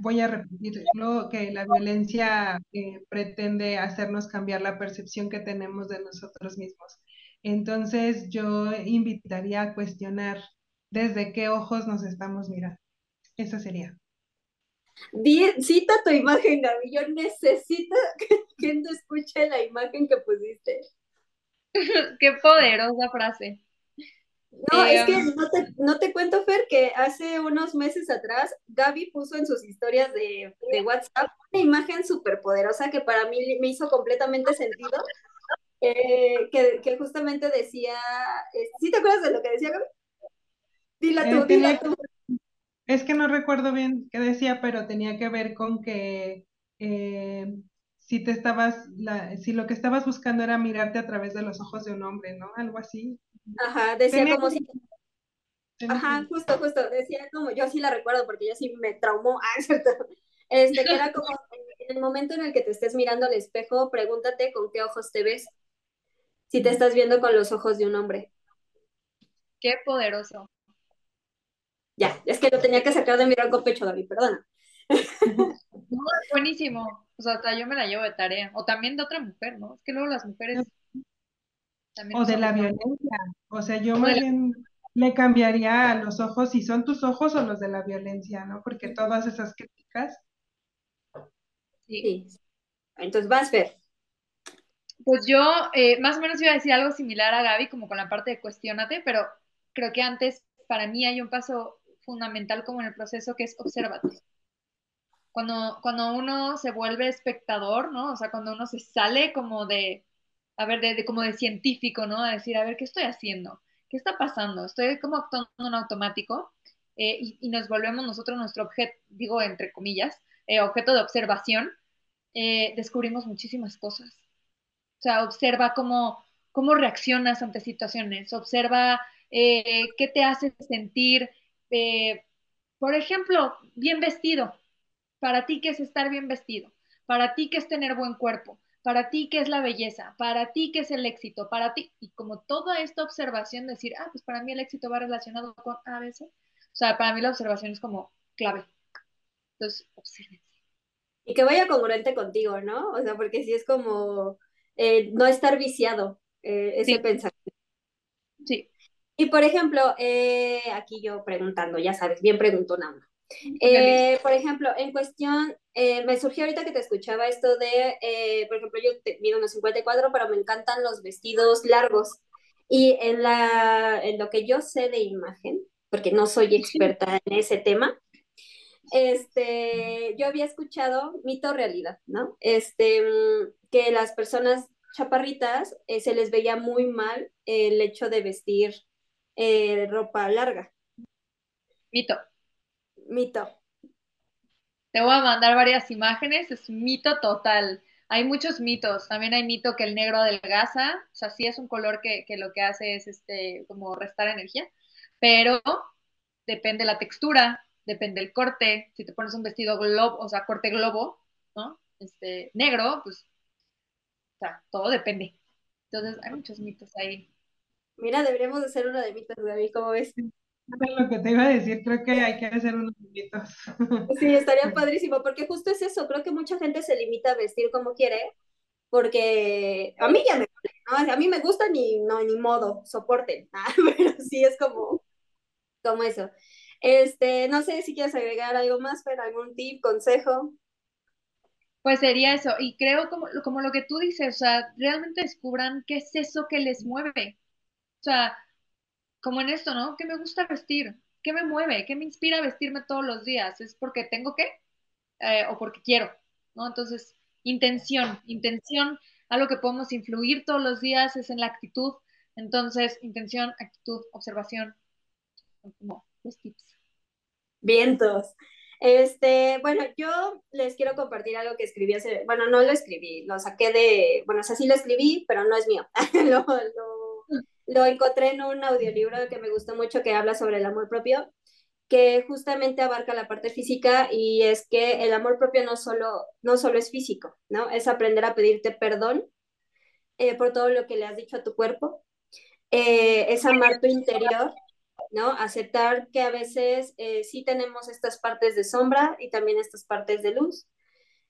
voy a repetir lo que la violencia eh, pretende hacernos cambiar la percepción que tenemos de nosotros mismos. Entonces yo invitaría a cuestionar desde qué ojos nos estamos mirando. Eso sería. cita tu imagen, Gaby. Yo necesito que quien te escuche la imagen que pusiste. qué poderosa frase. No, es que no te, no te, cuento, Fer, que hace unos meses atrás Gaby puso en sus historias de, de WhatsApp una imagen súper poderosa que para mí me hizo completamente sentido, eh, que, que, justamente decía, eh, ¿sí te acuerdas de lo que decía Gaby? Dila tú, eh, dila tú. Es que no recuerdo bien qué decía, pero tenía que ver con que si te estabas, la, si lo que estabas buscando era mirarte a través de los ojos de un hombre, ¿no? Algo así. Ajá, decía como si... Ajá, justo, justo, decía como, yo sí la recuerdo porque yo sí me traumó, ah, ¿cierto? Este, que era como, en el momento en el que te estés mirando al espejo, pregúntate con qué ojos te ves, si te estás viendo con los ojos de un hombre. Qué poderoso. Ya, es que lo tenía que sacar de mi rango pecho, David, perdona. No, buenísimo. O sea, hasta yo me la llevo de tarea. O también de otra mujer, ¿no? Es que luego las mujeres o de la violencia. O sea, yo más bien le cambiaría a los ojos si son tus ojos o los de la violencia, ¿no? Porque todas esas críticas. Sí. Entonces vas a ver. Pues yo eh, más o menos iba a decir algo similar a Gaby, como con la parte de cuestionate, pero creo que antes para mí hay un paso fundamental como en el proceso que es observate. Cuando, cuando uno se vuelve espectador, ¿no? O sea, cuando uno se sale como de, a ver, de, como de científico, ¿no? A decir, a ver, ¿qué estoy haciendo? ¿Qué está pasando? Estoy como actuando en automático eh, y, nos volvemos nosotros nuestro objeto, digo entre comillas, eh, objeto de observación, eh, descubrimos muchísimas cosas. O sea, observa cómo, cómo reaccionas ante situaciones, observa qué te hace sentir, por ejemplo, bien vestido. Para ti, ¿qué es estar bien vestido? Para ti, ¿qué es tener buen cuerpo? Para ti qué es la belleza, para ti qué es el éxito, para ti, y como toda esta observación, decir, ah, pues para mí el éxito va relacionado con ABC, o sea, para mí la observación es como clave. Entonces, observen. Y que vaya congruente contigo, ¿no? O sea, porque si es como eh, no estar viciado eh, ese pensamiento. Sí. Y por ejemplo, eh, aquí yo preguntando, ya sabes, bien preguntona. Eh, por ejemplo, en cuestión, eh, me surgió ahorita que te escuchaba esto de, eh, por ejemplo, yo te, mido unos 54, pero me encantan los vestidos largos. Y en, la, en lo que yo sé de imagen, porque no soy experta en ese tema, este, yo había escuchado mito realidad, ¿no? Este, que las personas chaparritas eh, se les veía muy mal el hecho de vestir eh, ropa larga. Mito. Mito. Te voy a mandar varias imágenes, es mito total. Hay muchos mitos, también hay mito que el negro adelgaza, o sea, sí es un color que, que lo que hace es este, como restar energía, pero depende la textura, depende el corte, si te pones un vestido globo, o sea, corte globo, ¿no? Este, negro, pues, o sea, todo depende. Entonces, hay muchos mitos ahí. Mira, deberíamos hacer uno de mitos, Gaby, ¿cómo ves? Lo que te iba a decir, creo que hay que hacer unos mitos. Sí, estaría padrísimo, porque justo es eso, creo que mucha gente se limita a vestir como quiere, porque a mí ya me ¿no? A mí me gusta ni, no, ni modo, soporten, pero sí es como, como eso. Este, no sé si quieres agregar algo más, pero algún tip, consejo. Pues sería eso, y creo como, como lo que tú dices, o sea, realmente descubran qué es eso que les mueve. O sea, como en esto, ¿no? ¿Qué me gusta vestir? ¿Qué me mueve? ¿Qué me inspira a vestirme todos los días? ¿Es porque tengo que? Eh, ¿O porque quiero? ¿No? Entonces, intención, intención, algo que podemos influir todos los días es en la actitud. Entonces, intención, actitud, observación, los tips. Vientos. Este, bueno, yo les quiero compartir algo que escribí hace, bueno, no lo escribí, lo saqué de, bueno, o lo escribí, pero no es mío. lo, lo, lo encontré en un audiolibro que me gustó mucho que habla sobre el amor propio, que justamente abarca la parte física y es que el amor propio no solo, no solo es físico, ¿no? Es aprender a pedirte perdón eh, por todo lo que le has dicho a tu cuerpo, eh, es amar tu interior ¿no? Aceptar que a veces eh, sí tenemos estas partes de sombra y también estas partes de luz.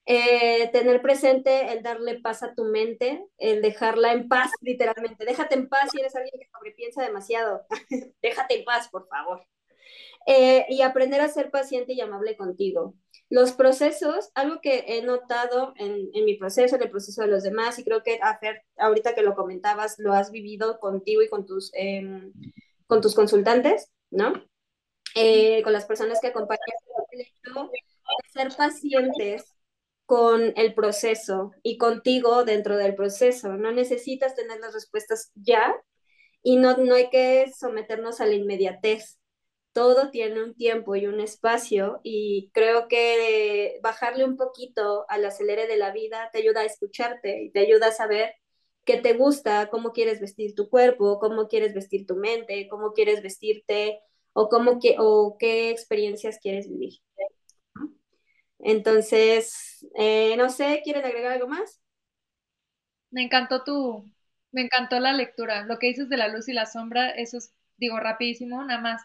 Eh, tener presente el darle paz a tu mente, el dejarla en paz, literalmente. Déjate en paz si eres alguien que sobrepiensa demasiado. Déjate en paz, por favor. Eh, y aprender a ser paciente y amable contigo. Los procesos, algo que he notado en, en, mi proceso, en el proceso de los demás, y creo que ahorita que lo comentabas, lo has vivido contigo y con tus em, con tus consultantes, ¿no? Eh, con las personas que de ser pacientes con el proceso y contigo dentro del proceso. No necesitas tener las respuestas ya y no, no hay que someternos a la inmediatez. Todo tiene un tiempo y un espacio y creo que bajarle un poquito al acelere de la vida te ayuda a escucharte y te ayuda a saber qué te gusta, cómo quieres vestir tu cuerpo, cómo quieres vestir tu mente, cómo quieres vestirte o, cómo que, o qué experiencias quieres vivir. Entonces, eh, no sé, ¿quieren agregar algo más? Me encantó tu, me encantó la lectura. Lo que dices de la luz y la sombra, eso es, digo, rapidísimo, nada más.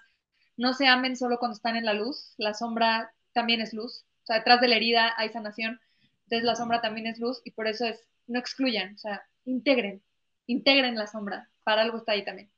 No se amen solo cuando están en la luz, la sombra también es luz. O sea, detrás de la herida hay sanación, entonces la sombra también es luz y por eso es, no excluyan, o sea, integren, integren la sombra, para algo está ahí también.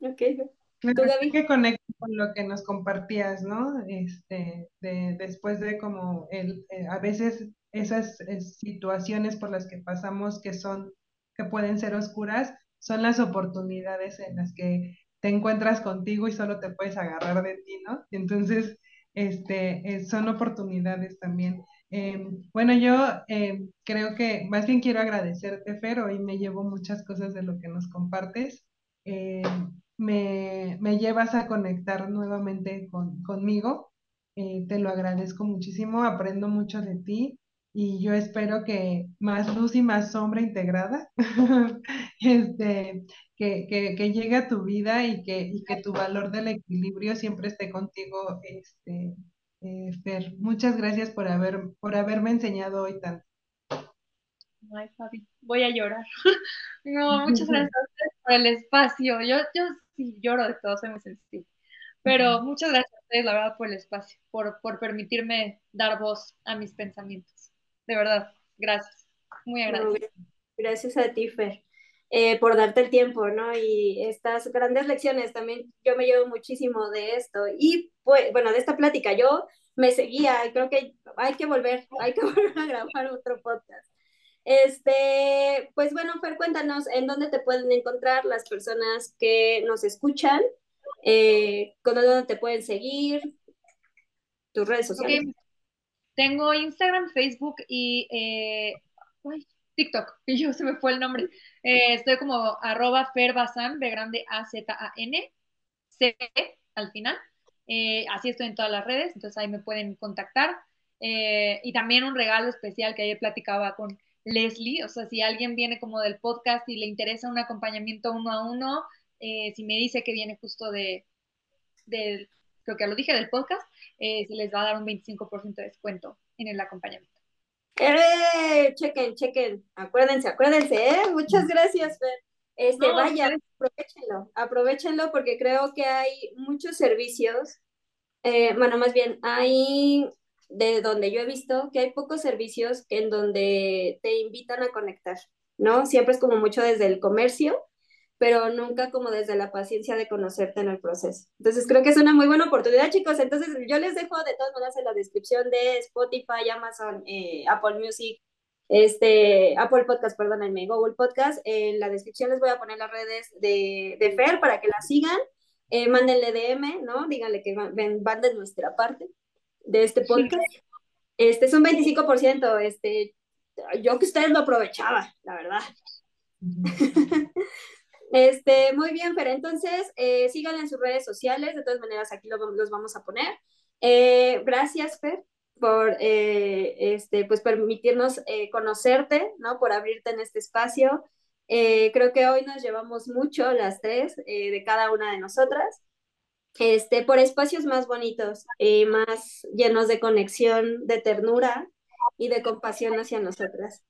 Ok. Claro, que conecta con lo que nos compartías, ¿no? Este, de, después de como el, eh, a veces esas eh, situaciones por las que pasamos que son, que pueden ser oscuras, son las oportunidades en las que te encuentras contigo y solo te puedes agarrar de ti, ¿no? Entonces, este, eh, son oportunidades también. Em, bueno, yo em, creo que más bien quiero agradecerte, Fer, hoy me llevo muchas cosas de lo que nos compartes. Em, me, me, llevas a conectar nuevamente con, conmigo. Eh, te lo agradezco muchísimo, aprendo mucho de ti y yo espero que más luz y más sombra integrada, este, que, que, que, llegue a tu vida y que, y que tu valor del equilibrio siempre esté contigo este, eh, Fer, muchas gracias por, haber, por haberme enseñado hoy tanto. Ay, Fabi, voy a llorar. no, muchas gracias por el espacio. Yo, yo sí lloro de todo, soy muy sensible. Pero muchas gracias a ustedes, la verdad, por el espacio, por, por permitirme dar voz a mis pensamientos. De verdad, gracias. Muy agradecida. gracias a ti, Fer. Eh, por darte el tiempo, ¿no? Y estas grandes lecciones también yo me llevo muchísimo de esto. Y pues, bueno, de esta plática yo me seguía, creo que hay que volver, hay que volver a grabar otro podcast. Este, pues bueno, Fer, cuéntanos en dónde te pueden encontrar las personas que nos escuchan, eh, con dónde te pueden seguir, tus redes sociales. Tengo Instagram, Facebook y... Eh, TikTok, y yo se me fue el nombre. Eh, estoy como arroba ferbazan, B grande A-Z-A-N, C al final. Eh, así estoy en todas las redes, entonces ahí me pueden contactar. Y también un regalo especial que ayer platicaba con Leslie, o sea, si alguien viene como del podcast y le interesa un acompañamiento uno a uno, si me dice que viene justo de, creo que lo dije, del podcast, se les va a dar un 25% de descuento en el acompañamiento. ¡Eh! Chequen, chequen. Acuérdense, acuérdense, ¿eh? Muchas gracias, Fer. Este, vaya, aprovechenlo, aprovechenlo porque creo que hay muchos servicios, eh, bueno, más bien, hay de donde yo he visto que hay pocos servicios en donde te invitan a conectar, ¿no? Siempre es como mucho desde el comercio, pero nunca como desde la paciencia de conocerte en el proceso. Entonces creo que es una muy buena oportunidad, chicos. Entonces yo les dejo de todas maneras en la descripción de Spotify, Amazon, eh, Apple Music, este, Apple Podcast, perdónenme, Google Podcast. En la descripción les voy a poner las redes de, de Fer para que la sigan. Eh, mándenle DM, ¿no? Díganle que van, van de nuestra parte de este podcast. Este es un 25%, este, yo que ustedes lo aprovechaba, la verdad. Este, muy bien, pero entonces eh, síganle en sus redes sociales, de todas maneras aquí lo, los vamos a poner. Eh, gracias, Fer, por eh, este, pues permitirnos eh, conocerte, ¿no? Por abrirte en este espacio. creo que hoy nos llevamos mucho las tres de cada una de nosotras. Este, por espacios más bonitos, más llenos de conexión, de ternura y de compasión hacia nosotras.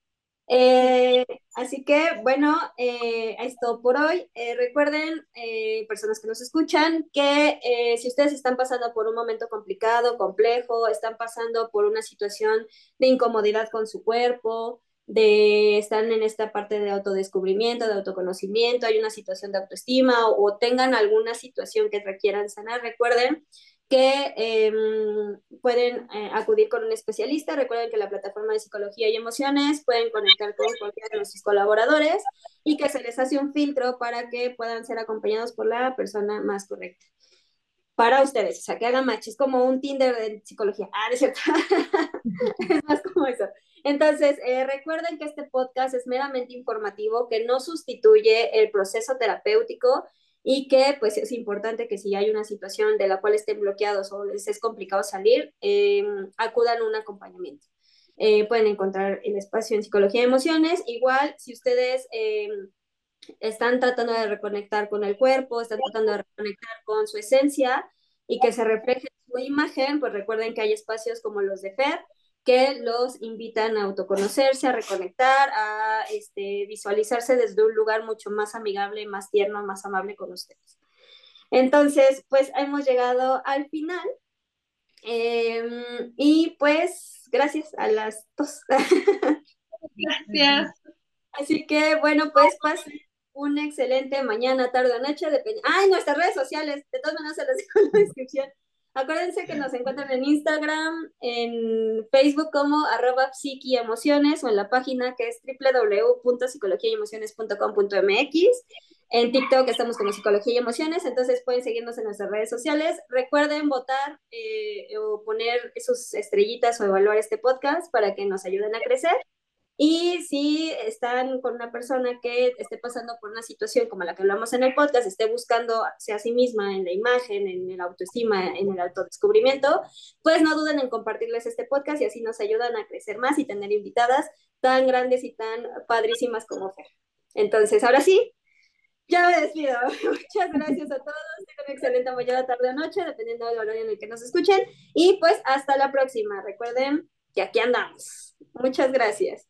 Eh, así que, bueno, eh, por hoy. Eh, recuerden, eh, personas que nos escuchan, que si ustedes están pasando por un momento complicado, complejo, están pasando por una situación de incomodidad con su cuerpo, de están en esta parte de autodescubrimiento, de autoconocimiento, hay una situación de autoestima o, o tengan alguna situación que requieran sanar, recuerden que em, pueden eh, acudir con un especialista. Recuerden que la plataforma de psicología y emociones pueden conectar con cualquiera de nuestros colaboradores y que se les hace un filtro para que puedan ser acompañados por la persona más correcta. Para ustedes, o sea, que hagan match, es como un Tinder de psicología. Ah, es cierto. es más como eso. Entonces, eh, recuerden que este podcast es meramente informativo, que no sustituye el proceso terapéutico y que pues es importante que si hay una situación de la cual estén bloqueados o les es complicado salir, eh, acudan a un acompañamiento. Eh, pueden encontrar el espacio en psicología de emociones. Igual, si ustedes eh, están tratando de reconectar con el cuerpo, están tratando de reconectar con su esencia y que se refleje su imagen, pues recuerden que hay espacios como los de FER, que los invitan a autoconocerse, a reconectar, a este, visualizarse desde un lugar mucho más amigable, más tierno, más amable con ustedes. Entonces, pues hemos llegado al final. Em, y pues, gracias a las dos. Gracias. Así que, bueno, pues pasen una excelente mañana, tarde o noche. Ah, nuestras redes sociales, de todas maneras se las dejo en la descripción. Acuérdense que nos encuentran en Instagram, en Facebook como arroba psiquiemociones o en la página que es www.psicologiaemociones.com.mx. En TikTok estamos como Psicología y Emociones, entonces pueden seguirnos en nuestras redes sociales. Recuerden votar eh, o poner sus estrellitas o evaluar este podcast para que nos ayuden a crecer. Y si están con una persona que esté pasando por una situación como la que hablamos en el podcast, esté buscando a sí misma en la imagen, en el autoestima, en el autodescubrimiento, pues no duden en compartirles este podcast y así nos ayudan a crecer más y tener invitadas tan grandes y tan padrísimas como Fer. Entonces, ahora sí, ya me despido. Muchas gracias a todos. Tengan una excelente mañana, tarde o noche, dependiendo del horario en el que nos escuchen. Y pues hasta la próxima. Recuerden que aquí andamos. Muchas gracias.